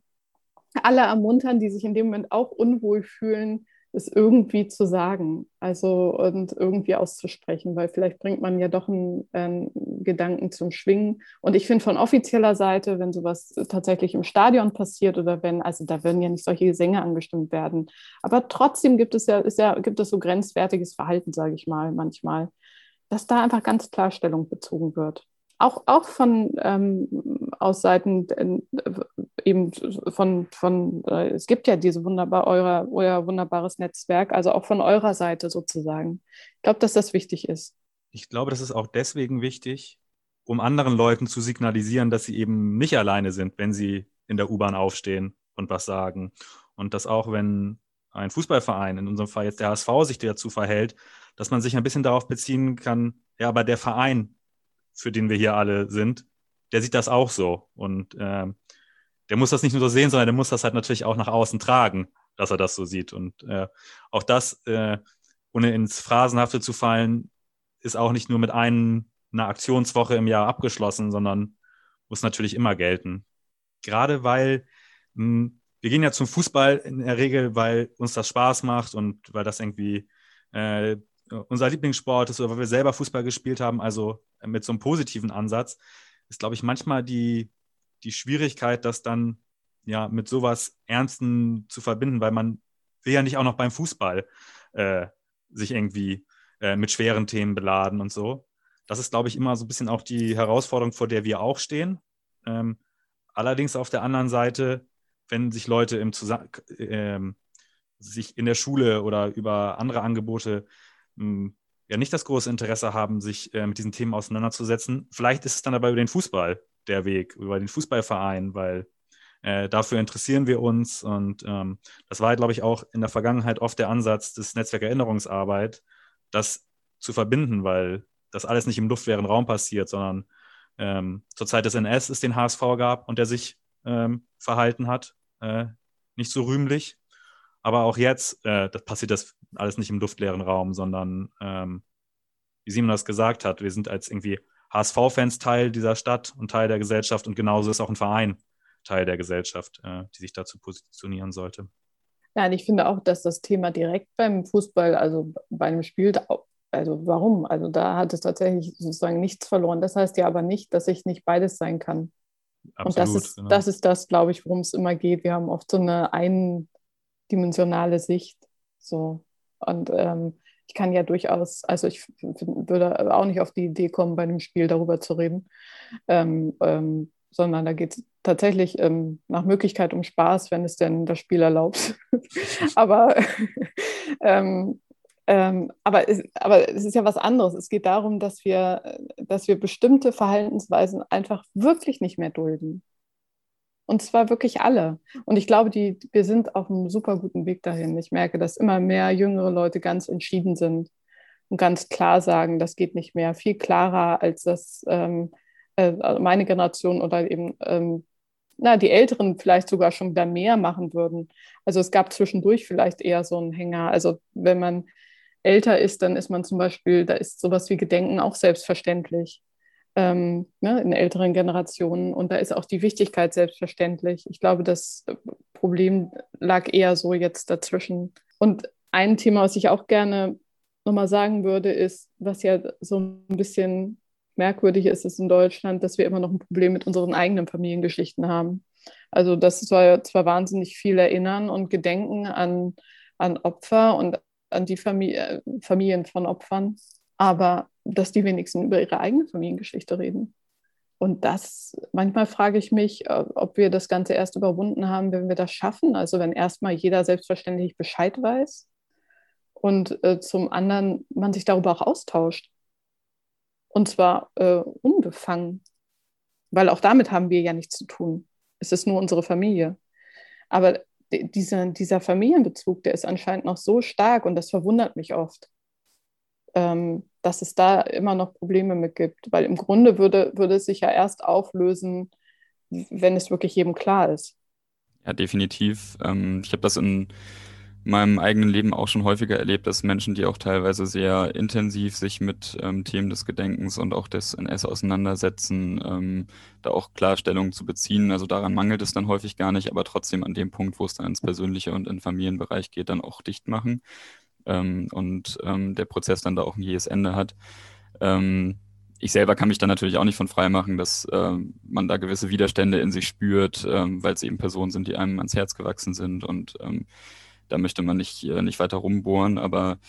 S4: alle ermuntern, die sich in dem Moment auch unwohl fühlen, es irgendwie zu sagen, also und irgendwie auszusprechen, weil vielleicht bringt man ja doch einen, einen Gedanken zum Schwingen. Und ich finde von offizieller Seite, wenn sowas tatsächlich im Stadion passiert oder wenn, also da werden ja nicht solche Gesänge angestimmt werden, aber trotzdem gibt es ja, ist ja gibt es so grenzwertiges Verhalten, sage ich mal, manchmal, dass da einfach ganz klar Stellung bezogen wird auch, auch von ähm, aus Seiten äh, eben von, von äh, es gibt ja diese wunderbar, euer, euer wunderbares Netzwerk, also auch von eurer Seite sozusagen. Ich glaube, dass das wichtig ist.
S2: Ich glaube, das ist auch deswegen wichtig, um anderen Leuten zu signalisieren, dass sie eben nicht alleine sind, wenn sie in der U-Bahn aufstehen und was sagen. Und dass auch wenn ein Fußballverein, in unserem Fall jetzt der HSV, sich dazu verhält, dass man sich ein bisschen darauf beziehen kann, ja, aber der Verein, für den wir hier alle sind, der sieht das auch so. Und äh, der muss das nicht nur so sehen, sondern der muss das halt natürlich auch nach außen tragen, dass er das so sieht. Und äh, auch das, äh, ohne ins Phrasenhafte zu fallen, ist auch nicht nur mit einem, einer Aktionswoche im Jahr abgeschlossen, sondern muss natürlich immer gelten. Gerade weil mh, hm, wir gehen ja zum Fußball in der Regel, weil uns das Spaß macht und weil das irgendwie äh, unser Lieblingssport ist oder weil wir selber Fußball gespielt haben, also mit so einem positiven Ansatz, ist, glaube ich, manchmal die, die Schwierigkeit, das dann ja mit sowas Ernsten zu verbinden, weil man will ja nicht auch noch beim Fußball äh, sich irgendwie äh, mit schweren Themen beladen und so. Das ist, glaube ich, immer so ein bisschen auch die Herausforderung, vor der wir auch stehen. Ähm, allerdings auf der anderen Seite, wenn sich Leute im Zusammen ähm, sich in der Schule oder über andere Angebote mh, hm, ja nicht das große Interesse haben, sich äh, mit diesen Themen auseinanderzusetzen. Vielleicht ist es dann aber über den Fußball der Weg, über den Fußballverein, weil äh, dafür interessieren wir uns. Und ähm, das war, glaube ich, auch in der Vergangenheit oft der Ansatz des Netzwerk Erinnerungsarbeit, das zu verbinden, weil das alles nicht im luftleeren Raum passiert, sondern ähm, zur Zeit des NS es den HSV gab und der sich ähm, verhalten hat, äh, nicht so rühmlich. Aber auch jetzt äh, das passiert das alles nicht im luftleeren Raum, sondern ähm, wie Simon das gesagt hat, wir sind als irgendwie HSV-Fans Teil dieser Stadt und Teil der Gesellschaft und genauso ist auch ein Verein Teil der Gesellschaft, äh, die sich dazu positionieren sollte.
S4: Ja, und ich finde auch, dass das Thema direkt beim Fußball, also bei einem Spiel, also warum? Also da hat es tatsächlich sozusagen nichts verloren. Das heißt ja aber nicht, dass ich nicht beides sein kann. Absolut, und das ist, genau. das ist das, glaube ich, worum es immer geht. Wir haben oft so eine eindimensionale Sicht. So. Und ähm, ich kann ja durchaus, also ich würde auch nicht auf die Idee kommen, bei einem Spiel darüber zu reden, ähm, ähm, sondern da geht es tatsächlich ähm, nach Möglichkeit um Spaß, wenn es denn das Spiel erlaubt. aber, ähm, ähm, aber, es, aber es ist ja was anderes. Es geht darum, dass wir, dass wir bestimmte Verhaltensweisen einfach wirklich nicht mehr dulden. Und zwar wirklich alle. Und ich glaube, die, wir sind auf einem super guten Weg dahin. Ich merke, dass immer mehr jüngere Leute ganz entschieden sind und ganz klar sagen, das geht nicht mehr. Viel klarer, als das ähm, äh, meine Generation oder eben ähm, na, die Älteren vielleicht sogar schon wieder mehr machen würden. Also es gab zwischendurch vielleicht eher so einen Hänger. Also wenn man älter ist, dann ist man zum Beispiel, da ist sowas wie Gedenken auch selbstverständlich ähm, ne, in älteren Generationen. Und da ist auch die Wichtigkeit selbstverständlich. Ich glaube, das Problem lag eher so jetzt dazwischen. Und ein Thema, was ich auch gerne nochmal sagen würde, ist, was ja so ein bisschen merkwürdig ist, ist in Deutschland, dass wir immer noch ein Problem mit unseren eigenen Familiengeschichten haben. Also das soll zwar wahnsinnig viel erinnern und gedenken an, an Opfer und an die Familie, Familien von Opfern, aber dass die wenigsten über ihre eigene Familiengeschichte reden. Und das, manchmal frage ich mich, äh, ob wir das Ganze erst überwunden haben, wenn wir das schaffen. Also wenn erstmal jeder selbstverständlich Bescheid weiß und äh, zum anderen man sich darüber auch austauscht. Und zwar äh, unbefangen, weil auch damit haben wir ja nichts zu tun. Es ist nur unsere Familie. Aber dieser, dieser Familienbezug, der ist anscheinend noch so stark und das verwundert mich oft, ähm, dass es da immer noch Probleme mit gibt. Weil im Grunde würde, würde es sich ja erst auflösen, wenn es wirklich jedem klar ist.
S3: Ja, definitiv. Ähm, ich habe das in meinem eigenen Leben auch schon häufiger erlebt, dass Menschen, die auch teilweise sehr intensiv sich mit ähm, Themen des Gedenkens und auch des NS auseinandersetzen, ähm, da auch Klarstellungen zu beziehen. Also daran mangelt es dann häufig gar nicht, aber trotzdem an dem Punkt, wo es dann ins Persönliche und in Familienbereich geht, dann auch dicht machen ähm, und ähm, der Prozess dann da auch ein jähes Ende hat. Ähm, ich selber kann mich da natürlich auch nicht von frei machen, dass ähm, man da gewisse Widerstände in sich spürt, weil es eben Personen sind, die einem ans Herz gewachsen sind und da möchte man nicht, äh, nicht weiter rumbohren, aber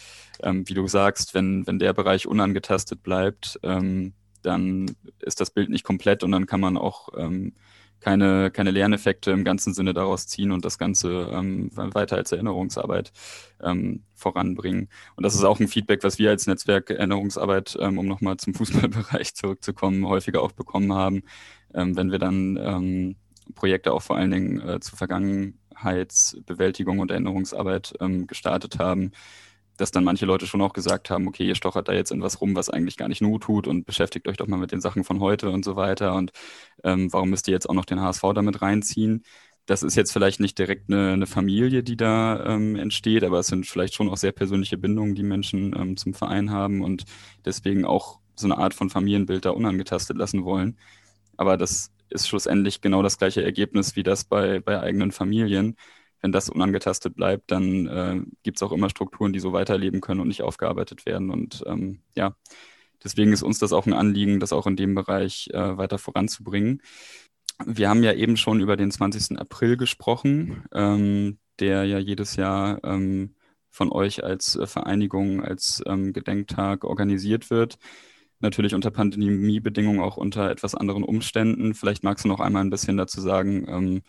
S3: ähm, wie du sagst, wenn, wenn der Bereich unangetastet bleibt, ähm, dann ist das Bild nicht komplett und dann kann man auch ähm, keine, keine Lerneffekte im ganzen Sinne daraus ziehen und das Ganze ähm, weiter als Erinnerungsarbeit ähm, voranbringen. Und das ist auch ein Feedback, was wir als Netzwerk Erinnerungsarbeit, ähm, um nochmal zum Fußballbereich zurückzukommen, häufiger auch bekommen haben, ähm, wenn wir dann ähm, Projekte auch vor allen Dingen äh, zur Vergangenheitsbewältigung und Erinnerungsarbeit ähm, gestartet haben dass dann manche Leute schon auch gesagt haben, okay, ihr stochert da jetzt in was rum, was eigentlich gar nicht not tut und beschäftigt euch doch mal mit den Sachen von heute und so weiter und ähm, warum müsst ihr jetzt auch noch den HSV damit reinziehen? Das ist jetzt vielleicht nicht direkt eine, eine Familie, die da ähm, entsteht, aber es sind vielleicht schon auch sehr persönliche Bindungen, die Menschen ähm, zum Verein haben und deswegen auch so eine Art von Familienbild da unangetastet lassen wollen. Aber das ist schlussendlich genau das gleiche Ergebnis wie das bei, bei eigenen Familien wenn das unangetastet bleibt, dann äh, gibt es auch immer Strukturen, die so weiterleben können und nicht aufgearbeitet werden. Und ähm, ja, deswegen ist uns das auch ein Anliegen, das auch in dem Bereich äh, weiter voranzubringen. Wir haben ja eben schon über den 20. April gesprochen, ähm, der ja jedes Jahr ähm, von euch als äh, Vereinigung, als ähm, Gedenktag organisiert wird. Natürlich unter Pandemiebedingungen, auch unter etwas anderen Umständen. Vielleicht magst du noch einmal ein bisschen dazu sagen, ähm,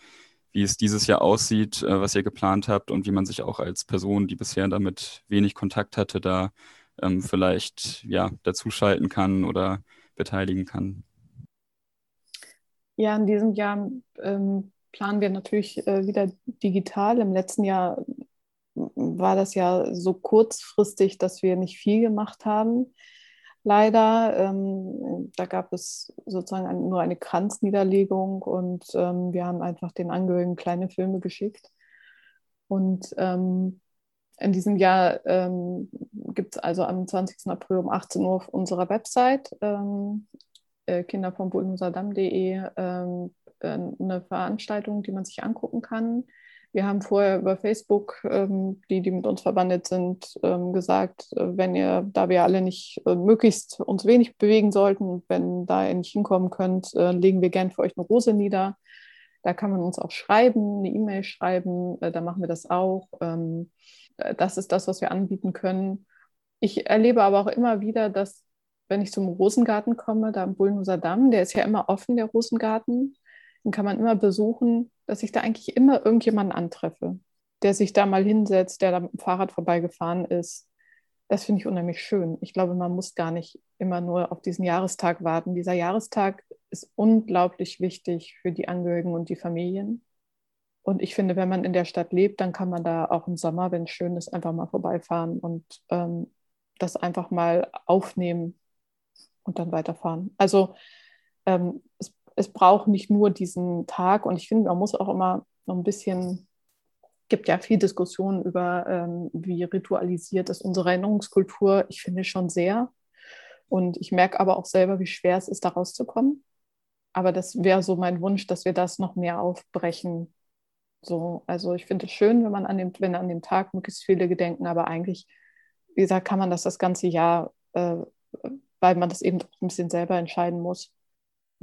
S3: wie es dieses Jahr aussieht, äh, was ihr geplant habt und wie man sich auch als Person, die bisher damit wenig Kontakt hatte, da ähm, vielleicht ja, dazuschalten kann oder beteiligen kann.
S4: Ja, in diesem Jahr ähm, planen wir natürlich äh, wieder digital. Im letzten Jahr war das ja so kurzfristig, dass wir nicht viel gemacht haben leider. Ähm, da gab es sozusagen ein, nur eine Kranzniederlegung und ähm, wir haben einfach den Angehörigen kleine Filme geschickt. Und ähm, in diesem Jahr ähm, gibt es also am 20. April um 18 Uhr auf unserer Website ähm, äh, kindervombudenhusadam.de ähm, äh, eine Veranstaltung, die man sich angucken kann. Wir haben vorher über Facebook, ähm, die, die mit uns verbandet sind, ähm, gesagt, äh, wenn ihr, da wir alle nicht äh, möglichst uns wenig bewegen sollten, wenn da ihr nicht hinkommen könnt, äh, legen wir gern für euch eine Rose nieder. Da kann man uns auch schreiben, eine E-Mail schreiben, äh, da machen wir das auch. Ähm, äh, das ist das, was wir anbieten können. Ich erlebe aber auch immer wieder, dass wenn ich zum Rosengarten komme, da am Bullenhuser Damm, der ist ja immer offen, der Rosengarten, den kann man immer besuchen dass ich da eigentlich immer irgendjemanden antreffe, der sich da mal hinsetzt, der da mit dem Fahrrad vorbeigefahren ist. Das finde ich unheimlich schön. Ich glaube, man muss gar nicht immer nur auf diesen Jahrestag warten. Dieser Jahrestag ist unglaublich wichtig für die Angehörigen und die Familien. Und ich finde, wenn man in der Stadt lebt, dann kann man da auch im Sommer, wenn es schön ist, einfach mal vorbeifahren und ähm, das einfach mal aufnehmen und dann weiterfahren. Also ähm, es es braucht nicht nur diesen Tag und ich finde, man muss auch immer noch ein bisschen, gibt ja viel Diskussion über, ähm, wie ritualisiert ist unsere Erinnerungskultur. Ich finde schon sehr. Und ich merke aber auch selber, wie schwer es ist, da rauszukommen. Aber das wäre so mein Wunsch, dass wir das noch mehr aufbrechen. So, also ich finde es schön, wenn man an dem, wenn an dem Tag möglichst viele gedenken, aber eigentlich, wie gesagt, kann man das das ganze Jahr, äh, weil man das eben auch ein bisschen selber entscheiden muss.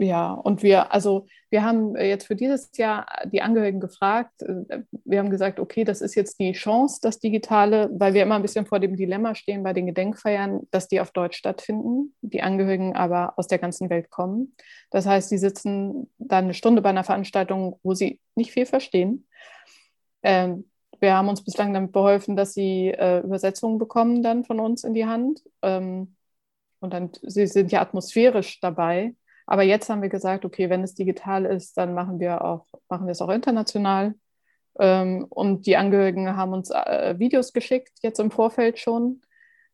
S4: Ja, und wir, also wir haben jetzt für dieses Jahr die Angehörigen gefragt. Äh, wir haben gesagt, okay, das ist jetzt die Chance, das Digitale, weil wir immer ein bisschen vor dem Dilemma stehen bei den Gedenkfeiern, dass die auf Deutsch stattfinden, die Angehörigen aber aus der ganzen Welt kommen. Das heißt, die sitzen dann eine Stunde bei einer Veranstaltung, wo sie nicht viel verstehen. Ähm, wir haben uns bislang damit beholfen, dass sie äh, Übersetzungen bekommen dann von uns in die Hand. Ähm, und dann, sie sind ja atmosphärisch dabei. Aber jetzt haben wir gesagt, okay, wenn es digital ist, dann machen wir auch, machen wir es auch international. Ähm, und die Angehörigen haben uns äh, Videos geschickt, jetzt im Vorfeld schon,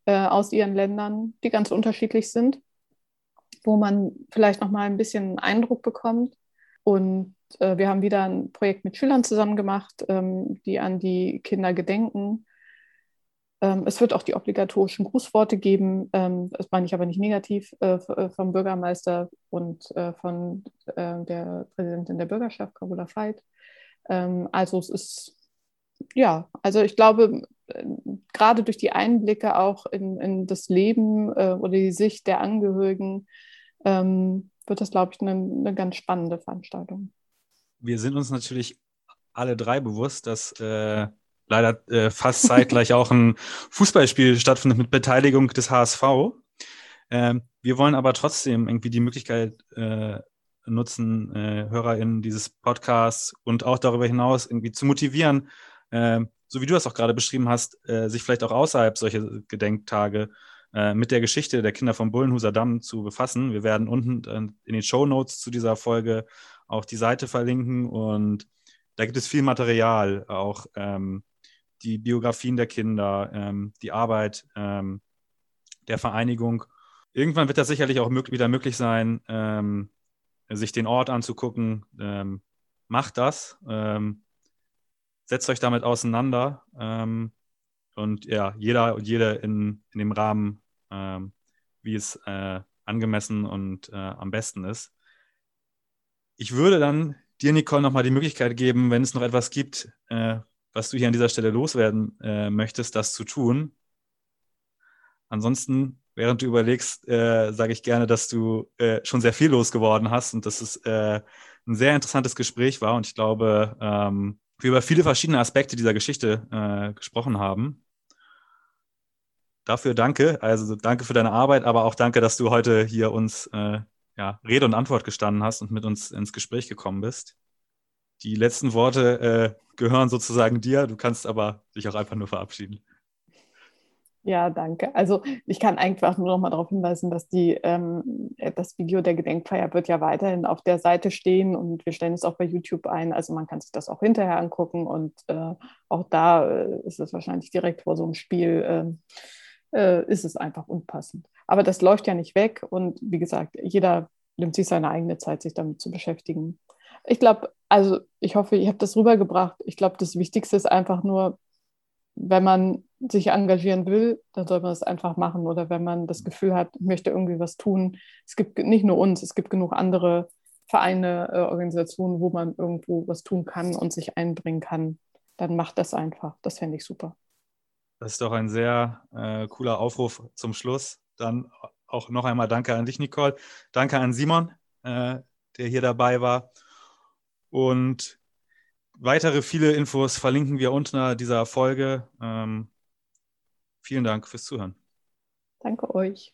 S4: äh, aus ihren Ländern, die ganz unterschiedlich sind, wo man vielleicht nochmal ein bisschen Eindruck bekommt. Und äh, wir haben wieder ein Projekt mit Schülern zusammen gemacht, ähm, die an die Kinder gedenken es wird auch die obligatorischen Grußworte geben, ähm, das meine ich aber nicht negativ, äh, äh, vom Bürgermeister und äh, von der Präsidentin der Bürgerschaft, Carola Veit. Ähm, also es ist, ja, also ich glaube, gerade durch die Einblicke auch in, in das Leben oder die Sicht der Angehörigen wird das, glaube ich, eine, eine ganz spannende Veranstaltung.
S2: Wir sind uns natürlich alle drei bewusst, dass äh, leider äh, fast zeitgleich auch ein Fußballspiel stattfindet mit Beteiligung des HSV. Ähm, wir wollen aber trotzdem irgendwie die Möglichkeit äh, nutzen, äh, HörerInnen dieses Podcasts und auch darüber hinaus irgendwie zu motivieren, äh, so wie du das auch gerade beschrieben hast, äh, sich vielleicht auch außerhalb solcher Gedenktage äh, mit der Geschichte der Kinder vom Bullenhuser Damm zu befassen. Wir werden unten in den Show Notes zu dieser Folge auch die Seite verlinken und da gibt es viel Material, auch ähm, die Biografien der Kinder, ähm, die Arbeit ähm, der Vereinigung. Irgendwann wird das sicherlich auch mög wieder möglich sein, ähm, sich den Ort anzugucken. Ähm, macht das. Ähm, setzt euch damit auseinander. Ähm, und ja, jeder und jede in, in dem Rahmen, wie es äh, angemessen und äh, am besten ist. Ich würde dann dir, Nicole, nochmal die Möglichkeit geben, wenn es noch etwas gibt, äh, was du hier an dieser Stelle loswerden äh, möchtest, das zu tun. Ansonsten, während du überlegst, äh, sage ich gerne, dass du äh, schon sehr viel losgeworden hast und dass es äh, ein sehr interessantes Gespräch war und ich glaube, ähm, wir über viele verschiedene Aspekte dieser Geschichte äh, gesprochen haben. Dafür danke, also danke für deine Arbeit, aber auch danke, dass du heute hier uns äh, ja, Rede und Antwort gestanden hast und mit uns ins Gespräch gekommen bist. Die letzten Worte äh, gehören sozusagen dir. Du kannst aber dich auch einfach nur verabschieden.
S4: Ja, danke. Also ich kann einfach nur noch mal darauf hinweisen, dass die, ähm, das Video der Gedenkfeier wird ja weiterhin auf der Seite stehen und wir stellen es auch bei YouTube ein. Also man kann sich das auch hinterher angucken und äh, auch da äh, ist es wahrscheinlich direkt vor so einem Spiel, ähm, äh, ist es einfach unpassend. Aber das läuft ja nicht weg und wie gesagt, jeder nimmt sich seine eigene Zeit, sich damit zu beschäftigen. Ich glaube, also ich hoffe, ich habe das rübergebracht. Ich glaube, das Wichtigste ist einfach nur, wenn man sich engagieren will, dann soll man es einfach machen. Oder wenn man das Gefühl hat, ich möchte irgendwie was tun. Es gibt nicht nur uns, es gibt genug andere Vereine, äh, Organisationen, wo man irgendwo was tun kann und sich einbringen kann. Dann macht das einfach. Das fände ich super.
S2: Das ist doch ein sehr äh, cooler Aufruf zum Schluss. Dann auch noch einmal danke an dich, Nicole. Danke an Simon, äh, der hier dabei war. Und weitere viele Infos verlinken wir unter dieser Folge. Ähm, vielen Dank fürs Zuhören.
S4: Danke euch.